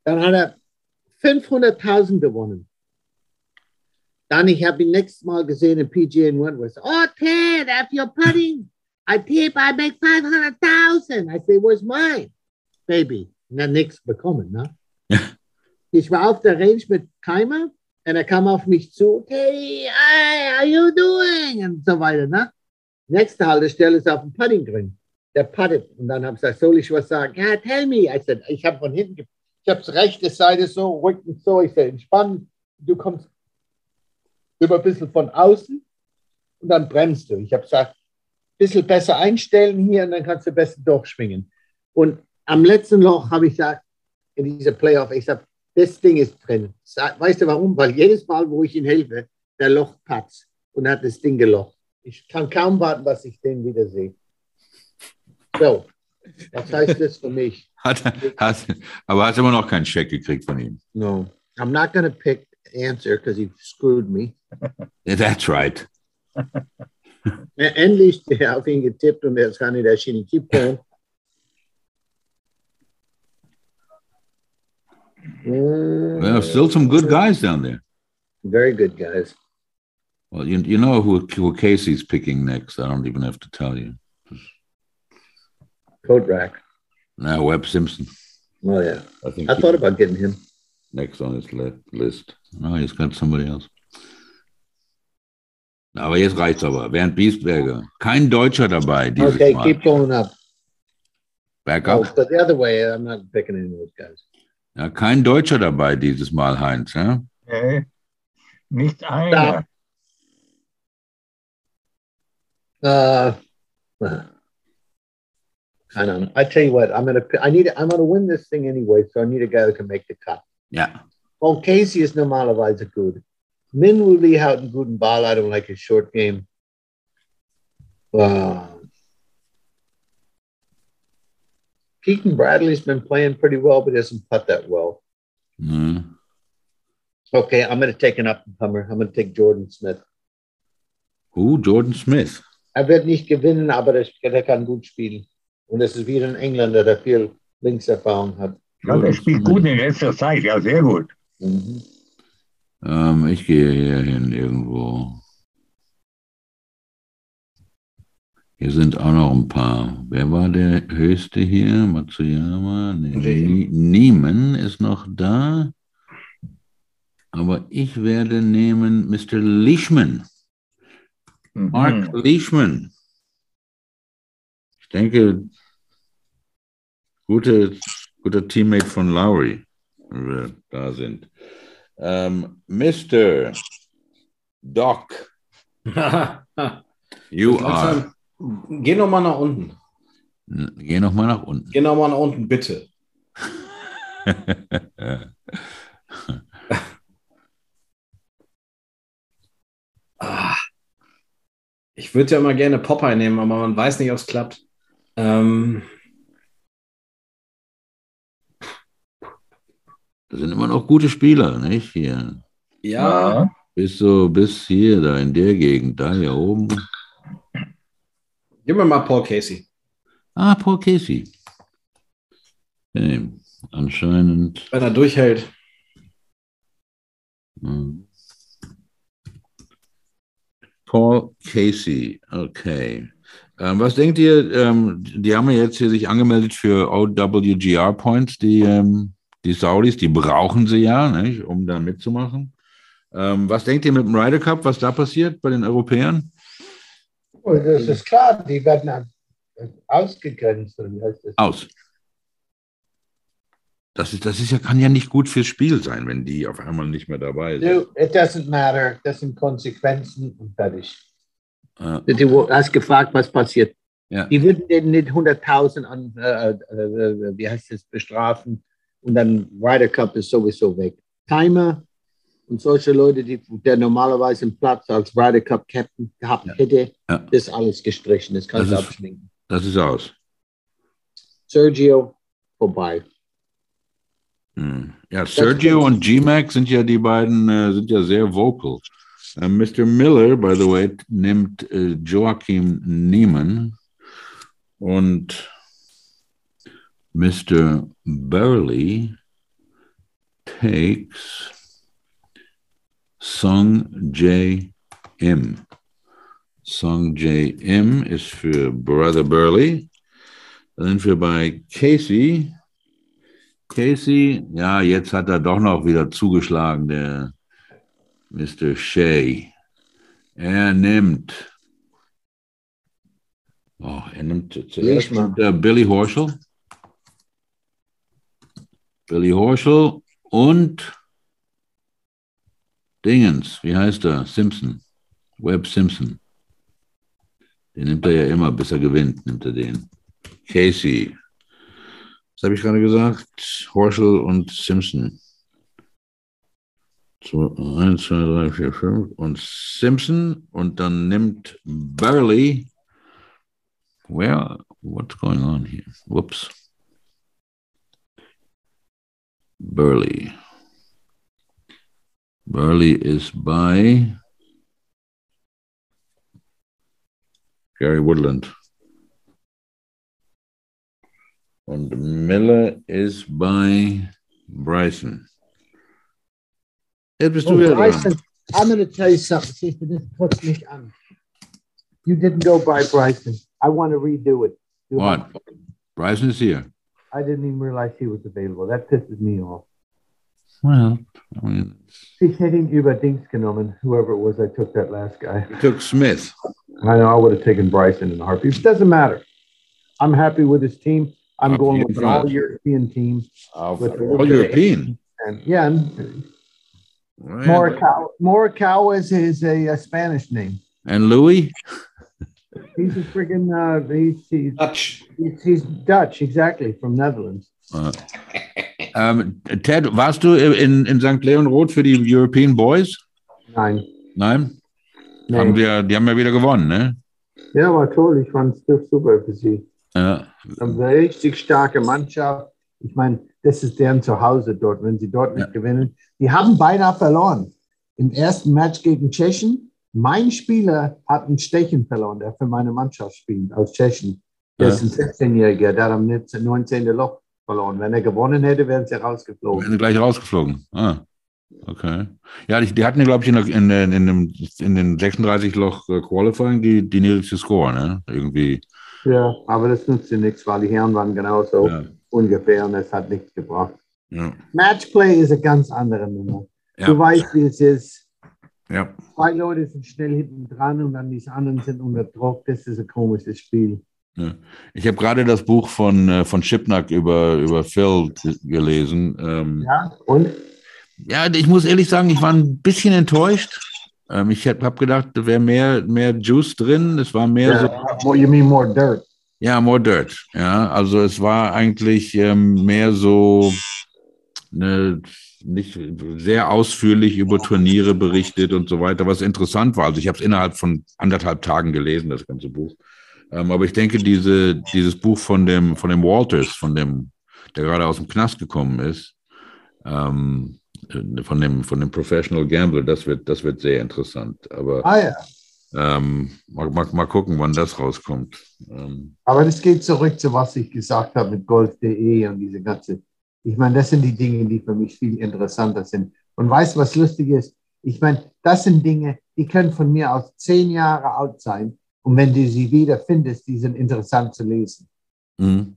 Dann hat er 500.000 gewonnen. Dann, ich habe ihn nächstes Mal gesehen in PGA in Wentworth. Oh, Ted, after your putting, I tip, I make 500,000. I say, where's mine? Baby. Und dann nichts bekommen, ne? Ja. Ich war auf der Range mit Keimer und er kam auf mich zu. Hey, hi, how you doing? Und so weiter, ne? Nächste Haltestelle ist auf dem Putting Green. der puttet. Und dann habe ich gesagt, soll ich was sagen? Ja, tell me. I said, ich habe von hinten, ich habe rechte Seite so, Rücken so. Ich sage, entspann, du kommst über ein bisschen von außen und dann bremst du. Ich habe gesagt, ein bisschen besser einstellen hier und dann kannst du besser durchschwingen. Und am letzten Loch habe ich gesagt, in dieser Playoff, ich sage, das Ding ist drin. Weißt du warum? Weil jedes Mal, wo ich ihm helfe, der Loch patzt und hat das Ding gelocht. Ich kann kaum warten, dass ich den wieder sehe. So, was heißt das für mich? Hat, hat, aber hast immer noch keinen Scheck gekriegt von ihm. No, I'm not going to pick answer because he screwed me. Yeah, that's right. Endlich auf ihn getippt und er kann nicht erschienen. Keep going. Well, still some good guys down there. Very good guys. Well, you, you know who, who Casey's picking next. I don't even have to tell you. Coat rack. Now Webb Simpson. Oh yeah. I think I thought about getting him. Next on his li- list. No, he's got somebody else. Aber jetzt reicht's aber. Bernd Biesberger. Kein Deutscher dabei dieses Okay, Mal. keep going up. Back Oh, up. but the other way, I'm not picking any of those guys. Ja, kein Deutscher dabei dieses Mal, Heinz. Ja? Nee, nicht einer. Uh, I don't know. I tell you what, I'm gonna. I need. I'm gonna win this thing anyway, so I need a guy that can make the cut. Ja. Well, Casey is normalerweise good. Min will be out in guten Ball. I don't like his short game. Uh, Keaton Bradley's been playing pretty well, but he doesn't putt that well. Hm. Okay, I'm going to take an up and comer. I'm going to take Jordan Smith. Who? Jordan Smith. Er wird nicht gewinnen, aber der kann gut spielen. Und es ist wieder ein Engländer, der viel Linkserfahrung hat. Ja, der spielt gut in letzter Zeit, ja, sehr gut. Mhm. Ähm, ich gehe hier hin irgendwo. Hier sind auch noch ein paar. Wer war der höchste hier? Matsuyama? Nee, Nie- Niemann ist noch da. Aber ich werde nehmen Mr. Leishman. Mhm. Mark Leishman. Ich denke, gute, guter Teammate von Lowry, wenn wir da sind. Ähm, Mr. Doc, you are. Geh noch mal nach unten. Geh noch mal nach unten. Geh noch mal nach unten, bitte. Ah. Ich würde ja mal gerne Popeye nehmen, aber man weiß nicht, ob es klappt. Ähm, Das sind immer noch gute Spieler, nicht? Hier. ja, Bis so, bis hier, da in der Gegend, da hier oben. gib mir mal Paul Casey. Ah, Paul Casey. Okay. Anscheinend. Wenn er durchhält. hm. Paul Casey, okay. Ähm, was denkt ihr, ähm, die haben ja jetzt hier sich angemeldet für OWGR Points, die, ähm, die Saudis, die brauchen sie ja, nicht, um da mitzumachen. Ähm, was denkt ihr mit dem Ryder Cup, was da passiert bei den Europäern? Oh, das ist klar, die werden ausgegrenzt. Oder wie heißt das? Aus. Das ist, das ist ja, kann ja nicht gut fürs Spiel sein, wenn die auf einmal nicht mehr dabei sind. No, it doesn't matter. Das sind Konsequenzen und fertig. Äh, Du hast gefragt, was passiert. Ja. Die würden den nicht 100.000 an, äh, äh, wie heißt das, bestrafen und dann Ryder Cup ist sowieso weg. Timer und solche Leute, die der normalerweise einen Platz als Ryder Cup Captain gehabt Ja. hätte, Ja. das ist alles gestrichen. Das kannst du abschminken. das ist aus. Sergio, vorbei. Hm. Ja, Sergio und G-Mac sind ja die beiden, äh, sind ja sehr vocal. Äh, Mr. Miller, by the way, nimmt äh, Joachim Niemann und Mr. Burley takes Song J. M. Song J. M. ist für Brother Burley. Dann sind wir bei Casey. Casey, ja, jetzt hat er doch noch wieder zugeschlagen, der Mr. Shea. Er nimmt Oh, er nimmt zuerst Billy Horschel. Billy Horschel und Dingens, wie heißt er? Simpson. Webb Simpson. Den nimmt er ja immer, bis er gewinnt, nimmt er den. Casey. Was habe ich gerade gesagt? Horschel und Simpson. 1, 2, 3, 4, 5 und Simpson und dann nimmt Burley. Where? What's going on here? Whoops. Burley. Burley is by Gary Woodland. And Miller is by Bryson. Jetzt bist du oh, Bryson, I'm going to tell you something. See, this puts me on. You didn't go by Bryson. I want to redo it. Do what? Bryson is here. I didn't even realize she was available. That pisses me off. Well, I mean, ich hätte ihn über Dings genommen, whoever it was I took that last guy. You took Smith. I know I would have taken Bryson in the heartbeat. It doesn't matter. I'm happy with his team. I'm going with an all European team. Uh, all European. And yeah, and right. Morikawa, Morikawa is, is a, a, Spanish name. And Louis? He's a freaking uh, he's, he's Dutch. He's, he's, Dutch, exactly, from Netherlands. Uh, um, Ted, warst du in, in St. Leon Roth für die European Boys? Nein. Nein? Nee. Haben wir, die haben ja wieder gewonnen, ne? Ja, war toll. Ich fand es super für sie. Ja. Eine richtig starke Mannschaft. Ich meine, das ist deren Zuhause dort, wenn sie dort nicht ja. gewinnen. Die haben beinahe verloren. Im ersten Match gegen Tschechien. Mein Spieler hat ein Stechen verloren, der für meine Mannschaft spielt, aus Tschechien. Der ja. ist ein 16-Jähriger, der hat am 19. Loch verloren. Wenn er gewonnen hätte, wären sie rausgeflogen. Wären gleich rausgeflogen. Ah. Okay. Ja, die, die hatten glaube ich, in, in, in, in, in den 36 Loch äh, Qualifying die, die niedrigste Score, ne? Irgendwie. Ja, aber das nützt dir nichts, weil die Herren waren genauso ja. ungefähr und es hat nichts gebracht. Ja. Matchplay ist eine ganz andere Nummer. Ja. Du weißt, wie es ist. Ja. Zwei Leute sind schnell hinten dran und dann die anderen sind unter Druck. Das ist ein komisches Spiel. Ja. Ich habe gerade das Buch von, äh, von Schipnack über, über Phil gelesen. Ähm, ja, und? Ja, ich muss ehrlich sagen, ich war ein bisschen enttäuscht. Ähm, ich habe gedacht, da wäre mehr, mehr Juice drin. Es war mehr yeah, so. You mean more dirt? Ja, more dirt. Ja, also es war eigentlich ähm, mehr so eine, nicht sehr ausführlich über Turniere berichtet und so weiter, was interessant war. Also ich habe es innerhalb von anderthalb Tagen gelesen, das ganze Buch. Ähm, aber ich denke, diese, dieses Buch von dem, von dem Walters, von dem, der gerade aus dem Knast gekommen ist, ähm, äh, von dem, von dem Professional Gambler, das wird, das wird sehr interessant. Aber ah, ja. ähm, mal, mal, mal, gucken, wann das rauskommt. Ähm, Aber das geht zurück zu was ich gesagt habe mit Golf.de und diese ganze. Ich meine, das sind die Dinge, die für mich viel interessanter sind. Und weißt du, was lustig ist? Ich meine, das sind Dinge, die können von mir aus zehn Jahre alt sein. Und wenn du sie wieder findest, die sind interessant zu lesen. Mhm.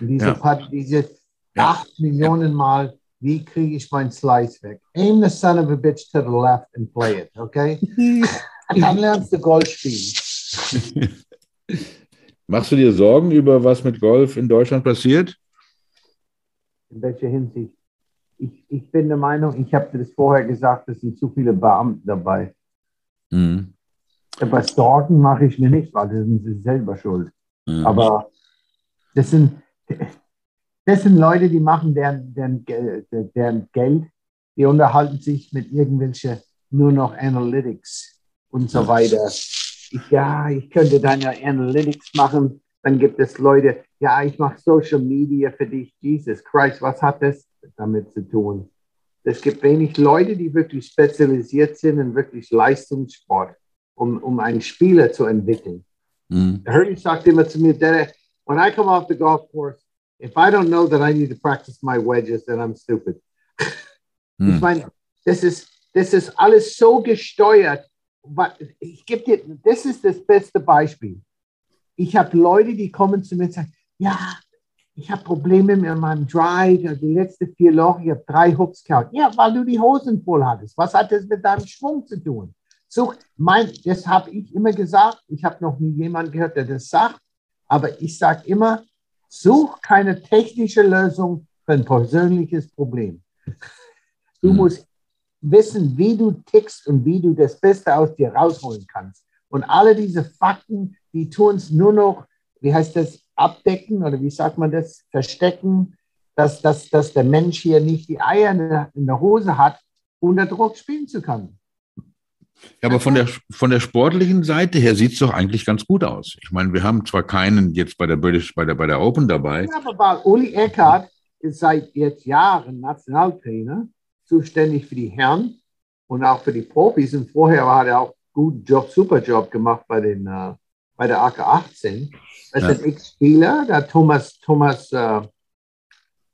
Diese, ja. Part, diese ja. acht Millionen Mal wie kriege ich mein Slice weg? Aim the son of a bitch to the left and play it, okay? Dann lernst du Golf spielen. Machst du dir Sorgen über was mit Golf in Deutschland passiert? In welcher Hinsicht? Ich, ich bin der Meinung, ich habe das vorher gesagt, es sind zu viele Beamte dabei. Mhm. Bei Sorgen mache ich mir nicht, weil das sind sie selber schuld. Mhm. Aber das sind, das sind Leute, die machen deren, deren, deren Geld, die unterhalten sich mit irgendwelchen nur noch Analytics und so weiter. Ich, ja, ich könnte dann ja Analytics machen. Dann gibt es Leute, ja, ich mache Social Media für dich. Jesus Christ, was hat das damit zu tun? Es gibt wenig Leute, die wirklich spezialisiert sind in wirklich Leistungssport, um, um einen Spieler zu entwickeln. Mhm. Hurley sagt immer zu mir, when I come off the golf course, if I don't know that I need to practice my wedges, then I'm stupid. Hm. Ich meine, das ist, das ist alles so gesteuert. Ich gebe dir, das ist das beste Beispiel. Ich habe Leute, die kommen zu mir und sagen, ja, ich habe Probleme mit meinem Drive, die letzten vier Loch, ich habe drei Hooks gehauen. Ja, weil du die Hosen voll hattest. Was hat das mit deinem Schwung zu tun? Such, mein, das habe ich immer gesagt. Ich habe noch nie jemanden gehört, der das sagt. Aber ich sage immer, such keine technische Lösung für ein persönliches Problem. Du mhm. musst wissen, wie du tickst und wie du das Beste aus dir rausholen kannst. Und alle diese Fakten, die tun es nur noch, wie heißt das, abdecken oder wie sagt man das, verstecken, dass, dass, dass der Mensch hier nicht die Eier in der, Hose hat, unter Druck spielen zu können. Ja, aber von der, von der sportlichen Seite her sieht es doch eigentlich ganz gut aus. Ich meine, wir haben zwar keinen jetzt bei der British, bei der, bei der Open dabei. Ja, aber Uli Eckhardt ist seit jetzt Jahren Nationaltrainer, zuständig für die Herren und auch für die Profis. Und vorher hat er auch guten Job, super Job gemacht bei, den, uh, bei der AK 18. Es ja. sind X-Spieler, da Thomas, Thomas uh,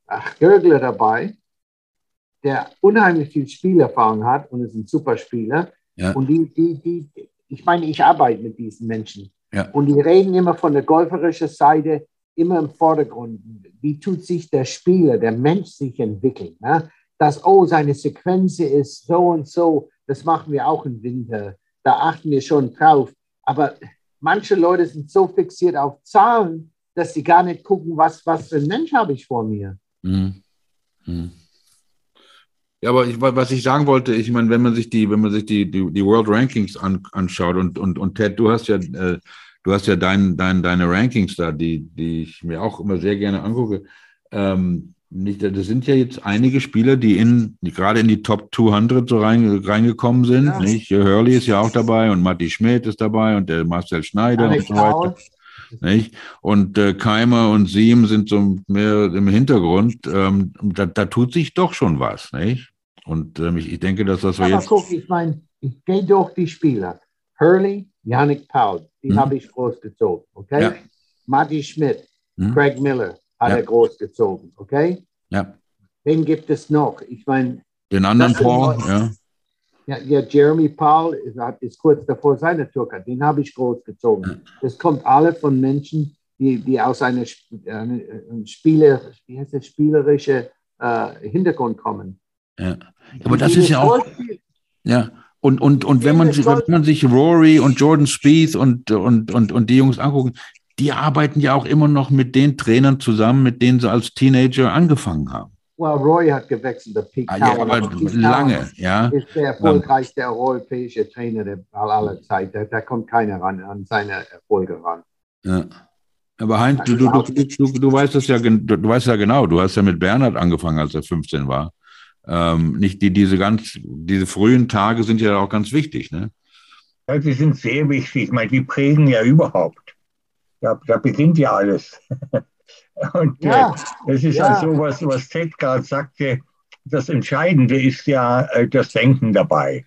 ach, Görgler dabei, der unheimlich viel Spielerfahrung hat und ist ein super Spieler. Ja. Und die, die, die, ich meine, ich arbeite mit diesen Menschen. Ja. Und die reden immer von der golferischen Seite, immer im Vordergrund. Wie tut sich der Spieler, der Mensch sich entwickeln? Ne? Dass, oh, seine Sequenz ist so und so, das machen wir auch im Winter. Da achten wir schon drauf. Aber manche Leute sind so fixiert auf Zahlen, dass sie gar nicht gucken, was, was für ein Mensch habe ich vor mir. Mhm. Mhm. Ja, aber ich, was ich sagen wollte, ich meine, wenn man sich die, wenn man sich die, die, die World Rankings an, anschaut und, und, und Ted, du hast ja, äh, du hast ja dein, dein, deine Rankings da, die, die ich mir auch immer sehr gerne angucke. Ähm, nicht, das sind ja jetzt einige Spieler, die in, die gerade in die Top 200 so rein, reingekommen sind. Ja. Nicht? Hurley ist ja auch dabei und Matti Schmidt ist dabei und der Marcel Schneider und so weiter. Nicht? Und äh, Keimer und Siem sind so mehr im Hintergrund. Ähm, da, da, tut sich doch schon was. Nicht? Und ähm, ich, ich, denke, dass das so jetzt. Guck, ich meine, ich gehe durch die Spieler. Hurley, Yannick Paul, die hm. habe ich großgezogen. Okay? Ja. Matti Schmidt, hm. Craig Miller hat ja. er großgezogen. Okay? Ja. Wen gibt es noch? Ich meine. Den anderen Paul, ja. Ja, ja, Jeremy Paul ist, ist kurz davor seine Türker, den habe ich großgezogen. Das kommt alle von Menschen, die, die aus einer eine, Spieler, wie heißt das, spielerische äh, Hintergrund kommen. Ja. Aber das ist ja auch. Ja. Und, und, und wenn, man, wenn man sich Rory und Jordan Spieth und, und, und, und die Jungs angucken, die arbeiten ja auch immer noch mit den Trainern zusammen, mit denen sie als Teenager angefangen haben. Well, Roy hat gewechselt, der Pete ah, ja, aber lange, ja. Ist der erfolgreichste europäische Trainer der aller Zeit. Da, da, kommt keiner ran, an seine Erfolge ran. Ja. Aber Heinz, du, du, du, du, weißt das ja, du, weißt ja genau, du hast ja mit Bernhard angefangen, als er 15 war. Ähm, nicht die, diese ganz, diese frühen Tage sind ja auch ganz wichtig, ne? Ja, die sind sehr wichtig. Ich meine, die prägen ja überhaupt. Da, da beginnt ja alles. Und ja, äh, das ist ja. also was, was Ted gerade sagte. Das Entscheidende ist ja äh, das Denken dabei.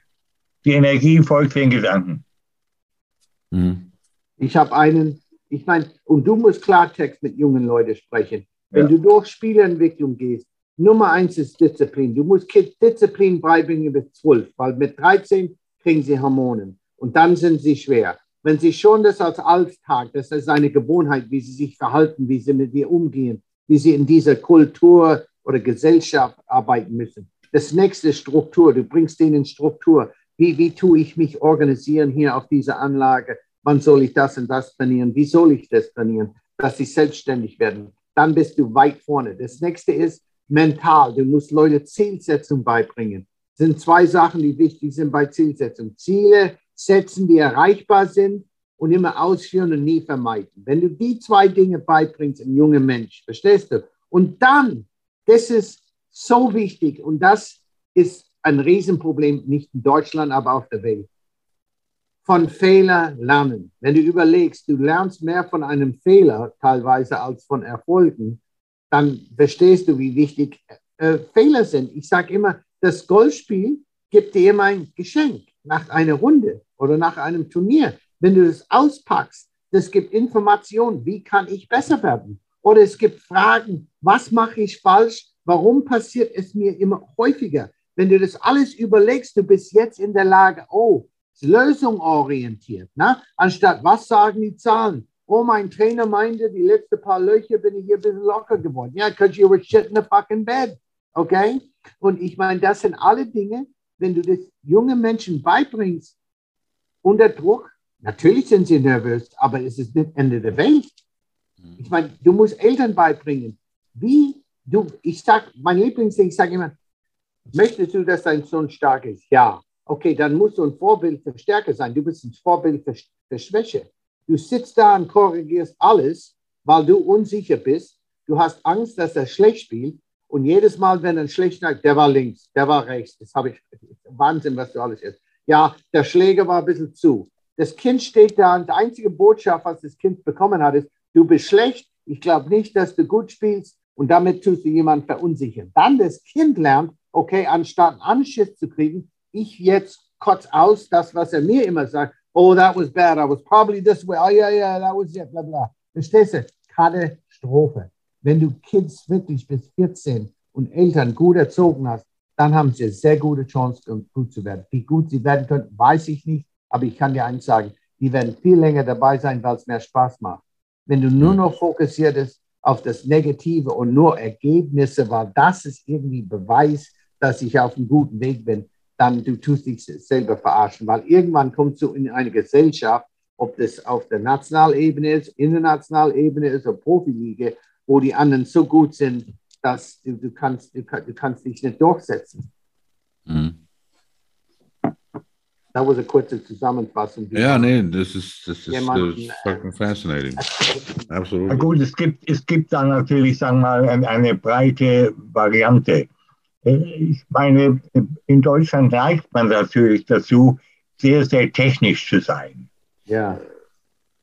Die Energie folgt den Gedanken. Mhm. Ich habe einen, ich meine, und du musst Klartext mit jungen Leuten sprechen. Wenn ja. du durch Spielentwicklung gehst, Nummer eins ist Disziplin. Du musst Kids Disziplin beibringen bis zwölf, weil mit 13 kriegen sie Hormonen und dann sind sie schwer. Wenn Sie schon das als Alltag, das ist eine Gewohnheit, wie Sie sich verhalten, wie Sie mit dir umgehen, wie Sie in dieser Kultur oder Gesellschaft arbeiten müssen. Das nächste ist Struktur. Du bringst denen Struktur. Wie, wie tue ich mich organisieren hier auf dieser Anlage? Wann soll ich das und das trainieren? Wie soll ich das trainieren? Dass sie selbstständig werden. Dann bist du weit vorne. Das nächste ist mental. Du musst Leute Zielsetzung beibringen. Das sind zwei Sachen, die wichtig sind bei Zielsetzung. Ziele setzen, die erreichbar sind und immer ausführen und nie vermeiden. Wenn du die zwei Dinge beibringst, einem jungen Mensch, verstehst du? Und dann, das ist so wichtig und das ist ein Riesenproblem, nicht in Deutschland, aber auf der Welt. Von Fehler lernen. Wenn du überlegst, du lernst mehr von einem Fehler teilweise als von Erfolgen, dann verstehst du, wie wichtig äh, Fehler sind. Ich sage immer, das Golfspiel gibt dir immer ein Geschenk nach einer Runde oder nach einem Turnier, wenn du das auspackst, das gibt Informationen, wie kann ich besser werden? Oder es gibt Fragen, was mache ich falsch? Warum passiert es mir immer häufiger? Wenn du das alles überlegst, du bist jetzt in der Lage, oh, lösungorientiert, ne? anstatt was sagen die Zahlen? Oh, mein Trainer meinte, die letzten paar Löcher bin ich hier ein bisschen locker geworden. Ja, yeah, because you were shit in the fucking bed. Okay? Und ich meine, das sind alle Dinge, wenn du das jungen Menschen beibringst, unter Druck. Natürlich sind sie nervös, aber es ist nicht Ende der Welt. Mhm. Ich meine, du musst Eltern beibringen, wie du, ich sag, mein Lieblingsding, ich sage immer, möchtest du, dass dein Sohn stark ist? Ja. Okay, dann musst du ein Vorbild für Stärke sein. Du bist ein Vorbild für, für Schwäche. Du sitzt da und korrigierst alles, weil du unsicher bist. Du hast Angst, dass er schlecht spielt. Und jedes Mal, wenn er schlecht sagt, der war links, der war rechts, das habe ich, Wahnsinn, was du alles ist. Ja, der Schläger war ein bisschen zu. Das Kind steht da und die einzige Botschaft, was das Kind bekommen hat, ist, du bist schlecht, ich glaube nicht, dass du gut spielst und damit tust du jemanden verunsichern. Dann das Kind lernt, okay, anstatt einen Anschiss zu kriegen, ich jetzt kotz aus das, was er mir immer sagt, oh, that was bad, I was probably this way, oh yeah, yeah, that was it, bla bla. Verstehst du? Katastrophe. Wenn du Kids wirklich bis 14 und Eltern gut erzogen hast, dann haben sie eine sehr gute Chance, gut zu werden. Wie gut sie werden können, weiß ich nicht, aber ich kann dir eins sagen, die werden viel länger dabei sein, weil es mehr Spaß macht. Wenn du nur noch fokussiert bist auf das Negative und nur Ergebnisse, weil das ist irgendwie Beweis, dass ich auf einem guten Weg bin, dann du tust dich selber verarschen, weil irgendwann kommst du in eine Gesellschaft, ob das auf der Nationalebene ist, internationalen Ebene ist oder Profiliga, wo die anderen so gut sind, dass du, du, kannst, du, du kannst dich nicht durchsetzen. Mhm. Das war eine kurze Zusammenfassung. Ja, nee, das ist, das ist, das ist fucking fascinating. Absolut. Na gut, es gibt, es gibt da natürlich, sagen wir mal, eine, eine breite Variante. Ich meine, in Deutschland neigt man natürlich dazu, sehr, sehr technisch zu sein. Ja.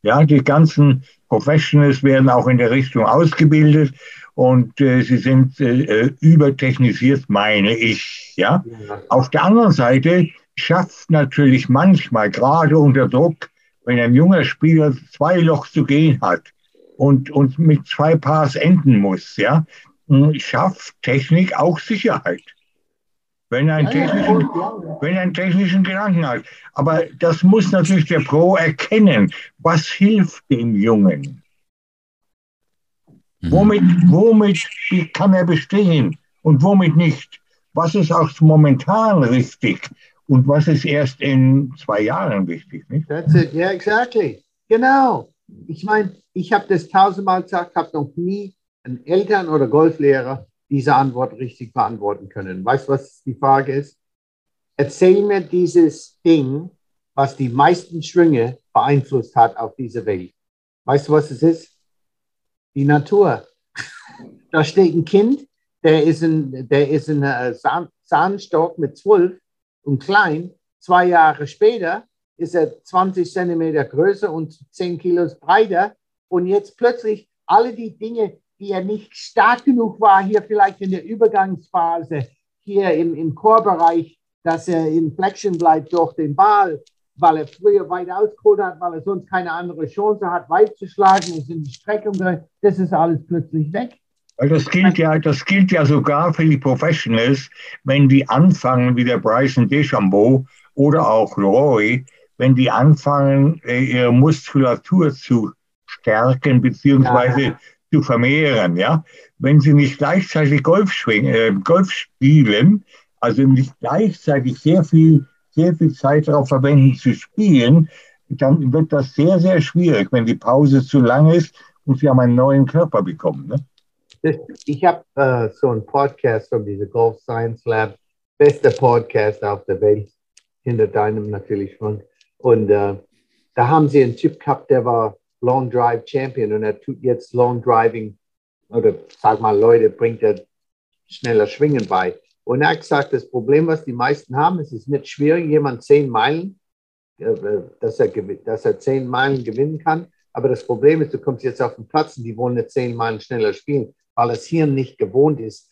Ja, die ganzen Professionals werden auch in der Richtung ausgebildet und äh, sie sind äh, übertechnisiert, meine ich. Ja? ja. Auf der anderen Seite schafft natürlich manchmal, gerade unter Druck, wenn ein junger Spieler zwei Loch zu gehen hat und, und mit zwei Paars enden muss, ja, schafft Technik auch Sicherheit. Wenn er, einen technischen, wenn er einen technischen Gedanken hat. Aber das muss natürlich der Pro erkennen. Was hilft dem Jungen? Mhm. Womit, womit kann er bestehen und womit nicht? Was ist auch momentan richtig und was ist erst in zwei Jahren wichtig? Nicht? That's it, yeah, exactly. Genau. Ich meine, ich habe das tausendmal gesagt, habe noch nie einen Eltern- oder Golflehrer diese Antwort richtig beantworten können. Weißt du, was die Frage ist? Erzähl mir dieses Ding, was die meisten Schwünge beeinflusst hat auf diese Welt. Weißt du, was es ist? Die Natur. da steht ein Kind, der ist ein, der ist ein äh, Zahnstock mit zwölf und klein. Zwei Jahre später ist er 20 Zentimeter größer und 10 Kilos breiter. Und jetzt plötzlich alle die Dinge, die er nicht stark genug war, hier vielleicht in der Übergangsphase, hier im, im Chorbereich, dass er in Flexion bleibt durch den Ball, weil er früher weit ausgeholt hat, weil er sonst keine andere Chance hat, weit zu schlagen und in die Streckung. Das ist alles plötzlich weg. Das gilt, ja, das gilt ja sogar für die Professionals, wenn die anfangen, wie der Bryson DeChambeau oder auch Roy, wenn die anfangen, äh, ihre Muskulatur zu stärken, beziehungsweise ja zu vermehren. Ja? Wenn Sie nicht gleichzeitig Golf, schwingen, äh, Golf spielen, also nicht gleichzeitig sehr viel, sehr viel Zeit darauf verwenden zu spielen, dann wird das sehr, sehr schwierig, wenn die Pause zu lang ist und Sie haben einen neuen Körper bekommen. Ne? Ich habe äh, so einen Podcast von dieser Golf Science Lab, bester Podcast auf der Welt, hinter deinem natürlich schon. Und äh, da haben sie einen Typ gehabt, der war Long Drive Champion und er tut jetzt Long Driving oder sag mal, Leute, bringt er schneller Schwingen bei. Und er hat gesagt, das Problem, was die meisten haben, es ist nicht schwierig, jemand zehn Meilen, äh, dass er, dass er zehn Meilen gewinnen kann. Aber das Problem ist, du kommst jetzt auf den Platz und die wollen nicht zehn Meilen schneller spielen, weil das Hirn nicht gewohnt ist,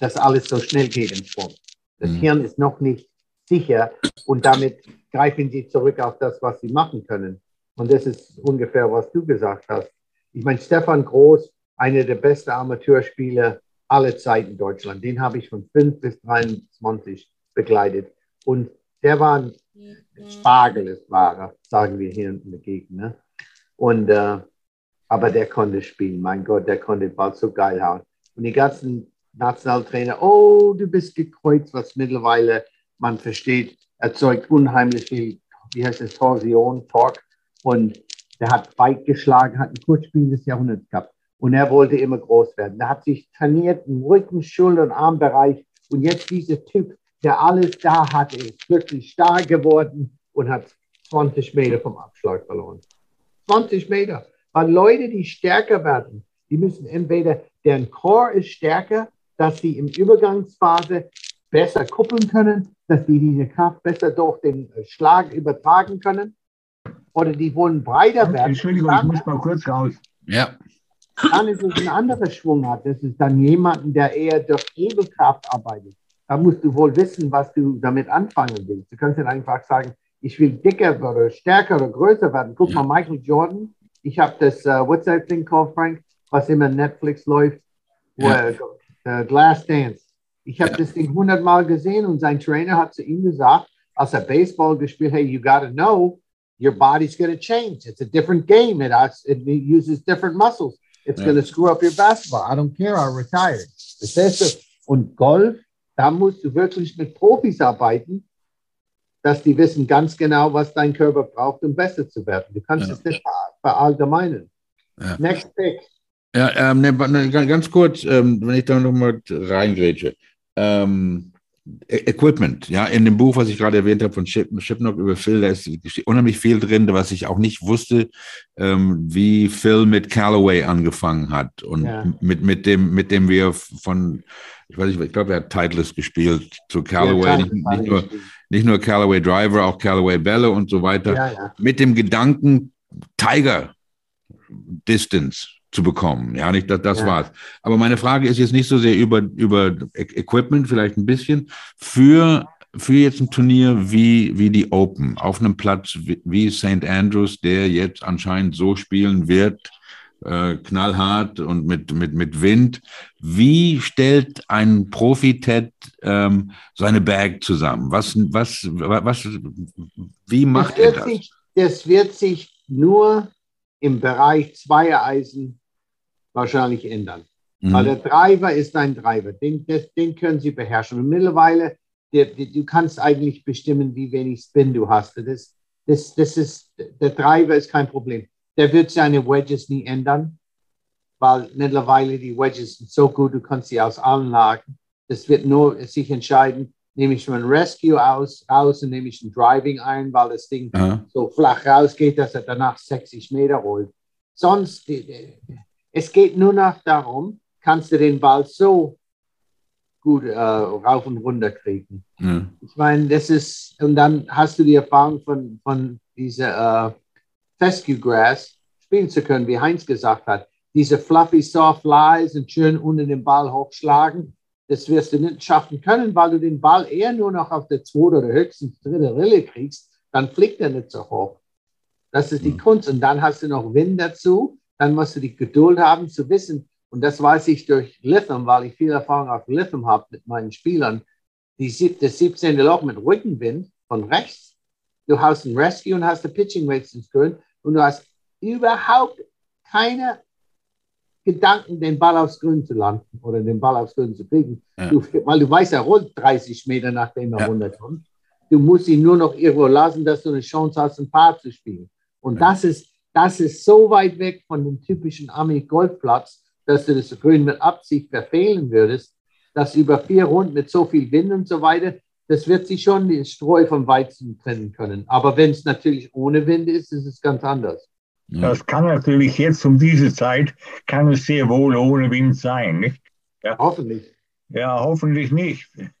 dass alles so schnell geht im Sprung. Das mhm. Hirn ist noch nicht sicher und damit greifen sie zurück auf das, was sie machen können. Und das ist ungefähr, was du gesagt hast. Ich meine, Stefan Groß, einer der besten Amateurspieler aller Zeiten in Deutschland. Den habe ich von 5 bis 23 begleitet. Und der war ein Spargel, war er, sagen wir hier in der Gegend. Ne? Und, äh, aber der konnte spielen. Mein Gott, der konnte bald so geil hauen. Und die ganzen Nationaltrainer, oh, du bist gekreuzt, was mittlerweile man versteht, erzeugt unheimlich viel wie heißt es, Torsion, Torque. Und der hat weit geschlagen, hat ein Kurzspiel des Jahrhunderts gehabt. Und er wollte immer groß werden. Der hat sich trainiert im Rücken, Schulter und Armbereich. Und jetzt dieser Typ, der alles da hatte, ist wirklich stark geworden und hat 20 Meter vom Abschlag verloren. 20 Meter. Weil Leute, die stärker werden, die müssen entweder, deren Core ist stärker, dass sie im Übergangsphase besser kuppeln können, dass sie diese Kraft besser durch den Schlag übertragen können. Oder die wollen breiter werden. Entschuldigung, ich muss mal kurz raus. Ja. Dann ist es ein anderer Schwung hat. Das ist dann jemand, der eher durch Hebelkraft arbeitet. Da musst du wohl wissen, was du damit anfangen willst. Du kannst nicht einfach sagen, ich will dicker oder stärker oder größer werden. Guck mal, Michael Jordan. Ich habe das, uh, what's that thing called, Frank, was immer Netflix läuft? Ja. Uh, Glass Dance. Ich habe ja. das Ding hundertmal gesehen und sein Trainer hat zu ihm gesagt, als er Baseball gespielt hat, hey, you gotta know, your body's gonna change. It's a different game. It, it uses different muscles. It's ja. gonna screw up your basketball. I don't care, I'm retired. Das heißt, und Golf, da musst du wirklich mit Profis arbeiten, dass die wissen ganz genau, was dein Körper braucht, um besser zu werden. Du kannst ja. es nicht verallgemeinern. Ja. Next pick. Ja, ähm, ne, ganz kurz, ähm, wenn ich da nochmal reingrätsche. Ähm, Equipment, ja, in dem Buch, was ich gerade erwähnt habe von Chip, Chipnock über Phil, da ist unheimlich viel drin, was ich auch nicht wusste, ähm, wie Phil mit Callaway angefangen hat und ja. mit, mit, dem, mit dem wir von, ich weiß nicht, ich glaube, er hat Titleist gespielt zu Callaway, ja, nicht, nicht, nur, nicht nur Callaway Driver, auch Callaway Bälle und so weiter, ja, mit dem Gedanken Tiger Distance zu bekommen. Ja, nicht, das, das ja. war's. Aber meine Frage ist jetzt nicht so sehr über, über Equipment, vielleicht ein bisschen, für, für jetzt ein Turnier wie, wie die Open, auf einem Platz wie, wie St. Andrews, der jetzt anscheinend so spielen wird, äh, knallhart und mit, mit, mit Wind. Wie stellt ein Profi-Ted ähm, seine Bag zusammen? Was, was, was, wie macht das er das? Sich, das wird sich nur im Bereich Zweiereisen wahrscheinlich ändern. Mhm. Weil der Driver ist ein Driver, den, den können Sie beherrschen. Und mittlerweile, der, der, du kannst eigentlich bestimmen, wie wenig Spin du hast. Das, das, das ist, der Driver ist kein Problem. Der wird seine Wedges nie ändern, weil mittlerweile die Wedges sind so gut, du kannst sie aus allen Lagen. Das wird nur sich entscheiden, nehme ich ein Rescue aus, raus und nehme ich ein Driving ein, weil das Ding Aha. so flach rausgeht, dass er danach 60 Meter rollt. Sonst, es geht nur noch darum, kannst du den Ball so gut äh, rauf und runter kriegen. Ja. Ich meine, das ist, und dann hast du die Erfahrung von, von dieser äh, Fescue Grass spielen zu können, wie Heinz gesagt hat. Diese fluffy, soft lies und schön unter den Ball hochschlagen das wirst du nicht schaffen können, weil du den Ball eher nur noch auf der zweiten oder höchstens dritte Rille kriegst, dann fliegt er nicht so hoch. Das ist die mhm. Kunst. Und dann hast du noch Wind dazu. Dann musst du die Geduld haben zu wissen. Und das weiß ich durch Lytham, weil ich viel Erfahrung auf Lytham habe mit meinen Spielern. Die, das 17. Loch mit Rückenwind von rechts. Du hast ein Rescue und hast ein Pitching Rates ins Grün. Und du hast überhaupt keine Gedanken, den Ball aufs Grün zu landen oder den Ball aufs Grün zu kriegen. Ja. Du, weil du weißt, er rollt 30 Meter, nachdem er ja. runterkommt. Du musst ihn nur noch irgendwo lassen, dass du eine Chance hast, ein Paar zu spielen. Und ja. das, ist, das ist so weit weg von dem typischen Ami-Golfplatz, dass du das Grün mit Absicht verfehlen würdest, dass über vier Runden mit so viel Wind und so weiter, das wird sich schon die Streu vom Weizen trennen können. Aber wenn es natürlich ohne Wind ist, ist es ganz anders. Das kann natürlich jetzt um diese Zeit, kann es sehr wohl ohne Wind sein, nicht? Ja. Hoffentlich. Ja, hoffentlich nicht.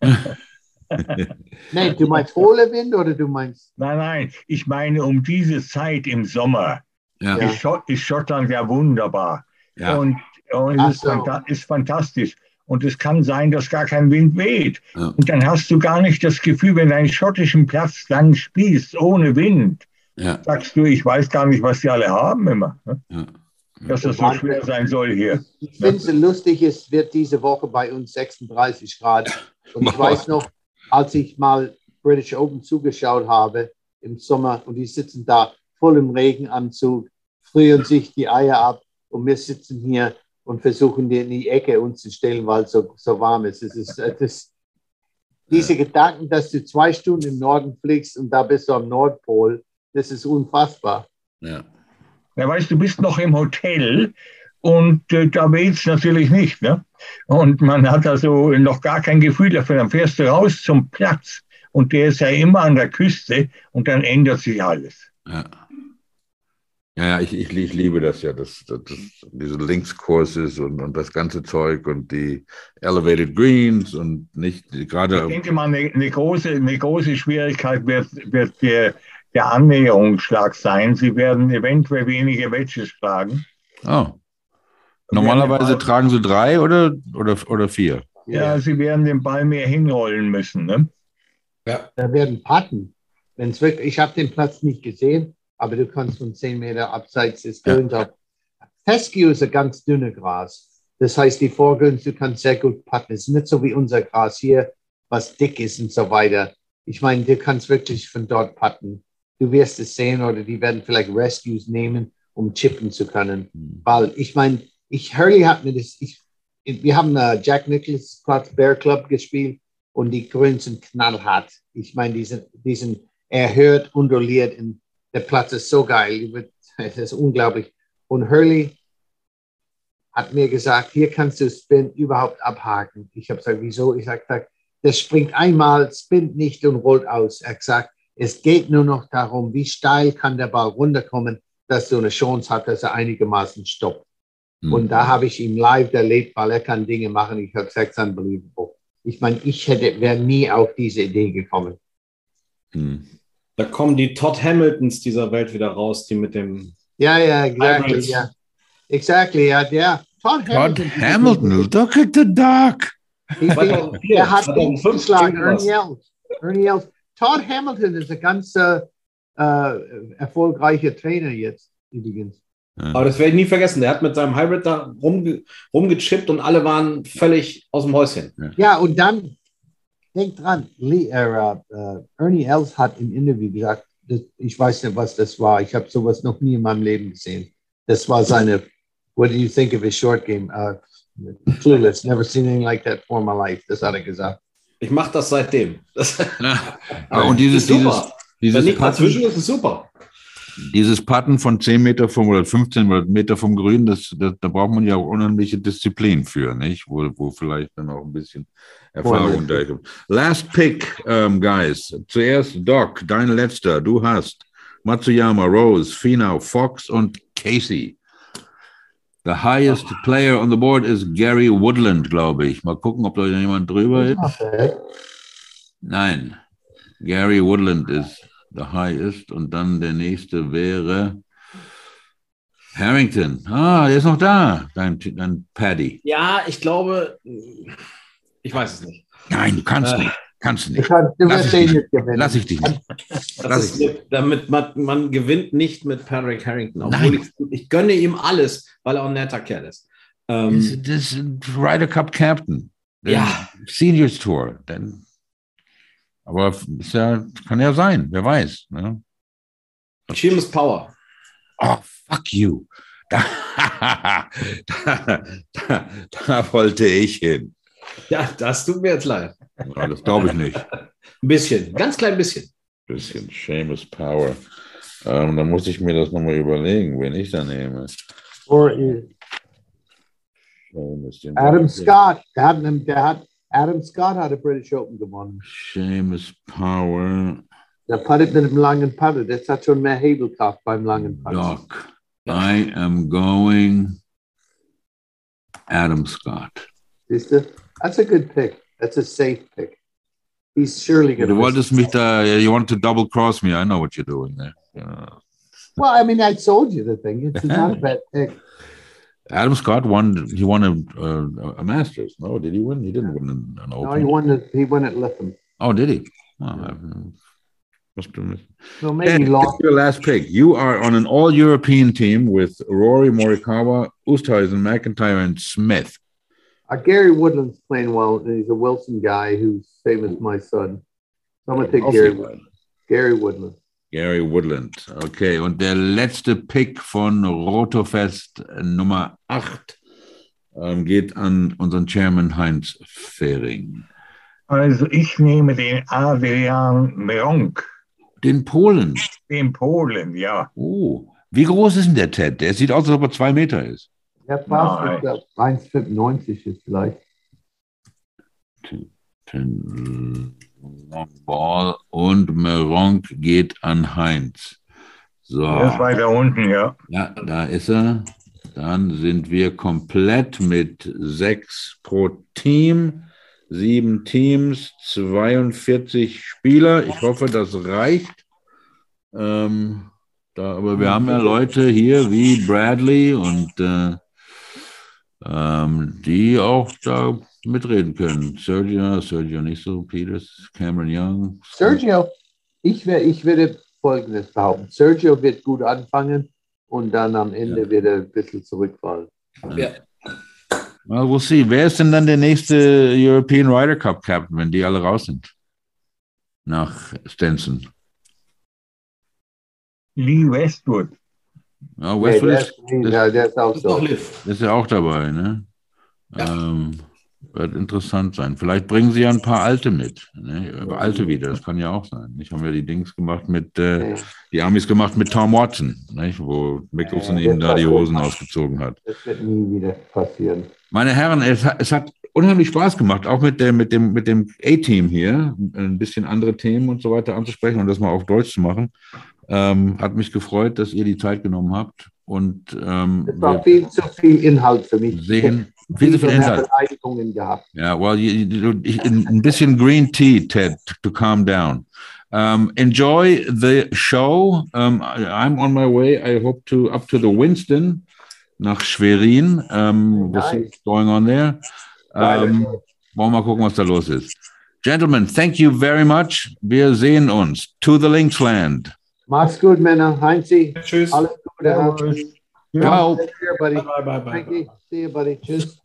nein, du meinst ohne Wind oder du meinst? Nein, nein, ich meine um diese Zeit im Sommer. Ja. Ist, ist Schottland ja wunderbar. Ja. Und, und es so. ist, ist, fantastisch. Und es kann sein, dass gar kein Wind weht. Ja. Und dann hast du gar nicht das Gefühl, wenn du einen schottischen Platz dann spielst, ohne Wind, ja. sagst du, ich weiß gar nicht, was die alle haben immer. Ne? Ja. Dass das so schwer sein soll hier. Ich finde es lustig, es wird diese Woche bei uns 36 Grad. Und ich weiß noch, als ich mal British Open zugeschaut habe im Sommer und die sitzen da voll im Regenanzug, frieren sich die Eier ab und wir sitzen hier und versuchen die in die Ecke uns zu stellen, weil es so, so warm ist. Es ist das, diese Gedanken, dass du zwei Stunden im Norden fliegst und da bist du am Nordpol Das ist unfassbar. Ja. Ja, weißt du, bist noch im Hotel und äh, da weht es natürlich nicht. Ne? Und man hat also noch gar kein Gefühl dafür. Dann fährst du raus zum Platz und der ist ja immer an der Küste und dann ändert sich alles. Ja. Ja, ja, ich, ich, ich liebe das ja, das, das, das, diese Linkskurses und, und das ganze Zeug und die Elevated Greens und nicht gerade. Ich denke mal, eine, eine, große, eine große Schwierigkeit wird, wird der, der Annäherungsschlag sein. Sie werden eventuell wenige Wedges schlagen. Oh. Normalerweise tragen sie drei oder, oder, oder vier? Ja, sie werden den Ball mehr hinrollen müssen. Ne? Ja. Da werden Patten. Wenn's wirklich, ich habe den Platz nicht gesehen, aber du kannst von 10 Meter abseits des Grüns ja. Fescue ist ein ganz dünnes Gras. Das heißt, die Vorgründe, du kannst sehr gut putten. Es ist nicht so wie unser Gras hier, was dick ist und so weiter. Ich meine, du kannst wirklich von dort putten. Du wirst es sehen oder die werden vielleicht Rescues nehmen, um chippen zu können. Mhm. Weil ich meine, ich, Hurley hat mir das, ich, wir haben uh, Jack Nicholas Platz Bear Club gespielt und die Grüns sind knallhart. Ich meine, die sind, die sind erhöht, undoliert und der Platz ist so geil. Es ist unglaublich. Und Hurley hat mir gesagt, hier kannst du Spin überhaupt abhaken. Ich habe gesagt, wieso? Ich sagte, das springt einmal, spinnt nicht und rollt aus. Er gesagt, es geht nur noch darum, wie steil kann der Ball runterkommen, dass du eine Chance hast, dass er einigermaßen stoppt. Mhm. Und da habe ich ihm live erlebt, weil er kann Dinge machen. Ich habe gesagt, unbelievable. Ich meine, ich hätte, wäre nie auf diese Idee gekommen. Mhm. Da kommen die Todd Hamiltons dieser Welt wieder raus, die mit dem. Ja, ja, exactly, ja. Exactly, ja, der. Todd, Todd Hamilton, look at the duck. Er hat den geschlagen, Ernie Els. Ernie Els. Todd Hamilton ist ein ganz äh, äh, erfolgreicher Trainer jetzt, übrigens. Aber das werde ich nie vergessen. Der hat mit seinem Hybrid da rumge rumgechippt und alle waren völlig aus dem Häuschen. Ja, und dann, denk dran, Lee, äh, uh, Ernie Els hat im Interview gesagt, das, ich weiß nicht, was das war. Ich habe sowas noch nie in meinem Leben gesehen. Das war seine, what do you think of his short game? Uh, clueless, never seen anything like that for my life. Das hat er gesagt. Ich mache das seitdem. Das ja, und dieses, dieses, dieses Wenn nicht dazwischen ist es super. Dieses Patten von 10 Meter vom oder 15 Meter vom Grün, das, das, da braucht man ja auch unheimliche Disziplin für, nicht? Wo, wo vielleicht dann auch ein bisschen Erfahrung da gibt. Last pick, um, guys. Zuerst Doc, dein letzter. Du hast Matsuyama, Rose, Finau, Fox und Casey. The highest player on the board is Gary Woodland, glaube ich. Mal gucken, ob da jemand drüber ist. Nein. Gary Woodland ist the highest. Und dann der nächste wäre Harrington. Ah, der ist noch da, dein, dein Paddy. Ja, ich glaube, ich weiß es nicht. Nein, du kannst äh, nicht. Kannst du nicht. Kann, du lass, ich dich, lass ich dich nicht. Lass ich nicht. Damit man, man, gewinnt nicht mit Patrick Harrington. Obwohl ich, ich, gönne ihm alles, weil er auch ein netter Kerl ist. Ähm, das, ist Ryder Cup Captain. Ja. Seniors Tour. Dann, aber ja, kann ja sein, wer weiß. Ne? Seamus Power. Oh, fuck you. Da, da, da, da wollte ich hin. Ja, das tut mir jetzt leid. Ja, das glaube ich nicht. Ein bisschen, ganz klein bisschen. Ein bisschen, Seamus Power. Ähm, dann muss ich mir das nochmal überlegen, wen ich da nehme. Or Adam Scott, der hat, der hat, Adam Scott hat ein British Open gewonnen. Seamus Power. Der puttet mit dem langen Putter. Das hat schon mehr Hebelkraft beim langen Putter. Doc, I am going Adam Scott. Siehst du? That's a good pick. That's a safe pick. He's surely going to. Du wolltest mich da, you want to double cross me. I know what you're doing there. Well, I mean, I told you the thing. It's not a bad pick. Adam Scott won. He won a, a, a, Masters. No, did he win? He didn't win an, an Open. No, he won. He won at Lytham. Oh, did he? Oh, yeah. must have missed. So maybe lost. Your last pick. You are on an all-European team with Rory Morikawa, Oosthuizen, McIntyre, and Smith. Uh, Gary Woodland's playing well. He's a Wilson guy who's same as my son. So I'm gonna take Gary. Woodland. Gary Woodland. Gary Woodland. Okay, und der letzte Pick von Rotofest Nummer 8 ähm, geht an unseren Chairman Heinz Fehring. Also ich nehme den Adrian Meronk. den Polen. Den Polen, ja. Oh, wie groß ist denn der Ted? Der sieht aus, als ob er zwei Meter ist. Ja, fast 1,95 ist vielleicht. Ball und Meronk geht an Heinz. So. Der ist weiter unten, ja. Ja, da ist er. Dann sind wir komplett mit sechs pro Team, sieben Teams, 42 Spieler. Ich hoffe, das reicht. Ähm, da, aber wir haben ja Leute hier wie Bradley und äh, ähm, die auch da mitreden können. Sergio, Sergio nicht so, Peters, Cameron Young. Sergio, ich, wär, ich werde Folgendes behaupten. Sergio wird gut anfangen und dann am Ende ja. wird er ein bisschen zurückfallen. Ja. Well, we'll see. Wer ist denn dann der nächste European Ryder Cup Captain, wenn die alle raus sind? Nach Stenson. Lee Westwood. Ja, Westwood nee, ist, ist, ja, der ist auch so. ist ja auch dabei, ne? Ja. Ähm, wird interessant sein. Vielleicht bringen sie ja ein paar alte mit. Ne? Alte wieder, das kann ja auch sein. Ich habe ja die Dings gemacht mit, äh, die Amis gemacht mit Tom Watson, nicht? wo Mickelson ja, ihnen da die Hosen ausgezogen hat. Das wird nie wieder passieren. Meine Herren, es hat, es hat unheimlich Spaß gemacht, auch mit, der, mit dem, mit dem A-Team hier, ein bisschen andere Themen und so weiter anzusprechen und das mal auf Deutsch zu machen. Ähm, hat mich gefreut, dass ihr die Zeit genommen habt. Und ähm, das war viel zu viel Inhalt für mich. Sehen, viel zu viel Inhalt. gehabt. Ja, well, you, you, ich, ein bisschen Green Tea, Ted, to calm down. Um, enjoy the show. Um, I'm on my way. I hope to up to the Winston nach Schwerin. Um, nice. What's going on there? Um, wollen wir mal gucken, was da los ist. Gentlemen, thank you very much. Wir sehen uns. To the Linksland. Mach's gut, Männer. Heinzi. Tschüss. Alles Gute. Ciao. Buddy. Bye, bye, bye. Thank you. See you, buddy. Tschüss.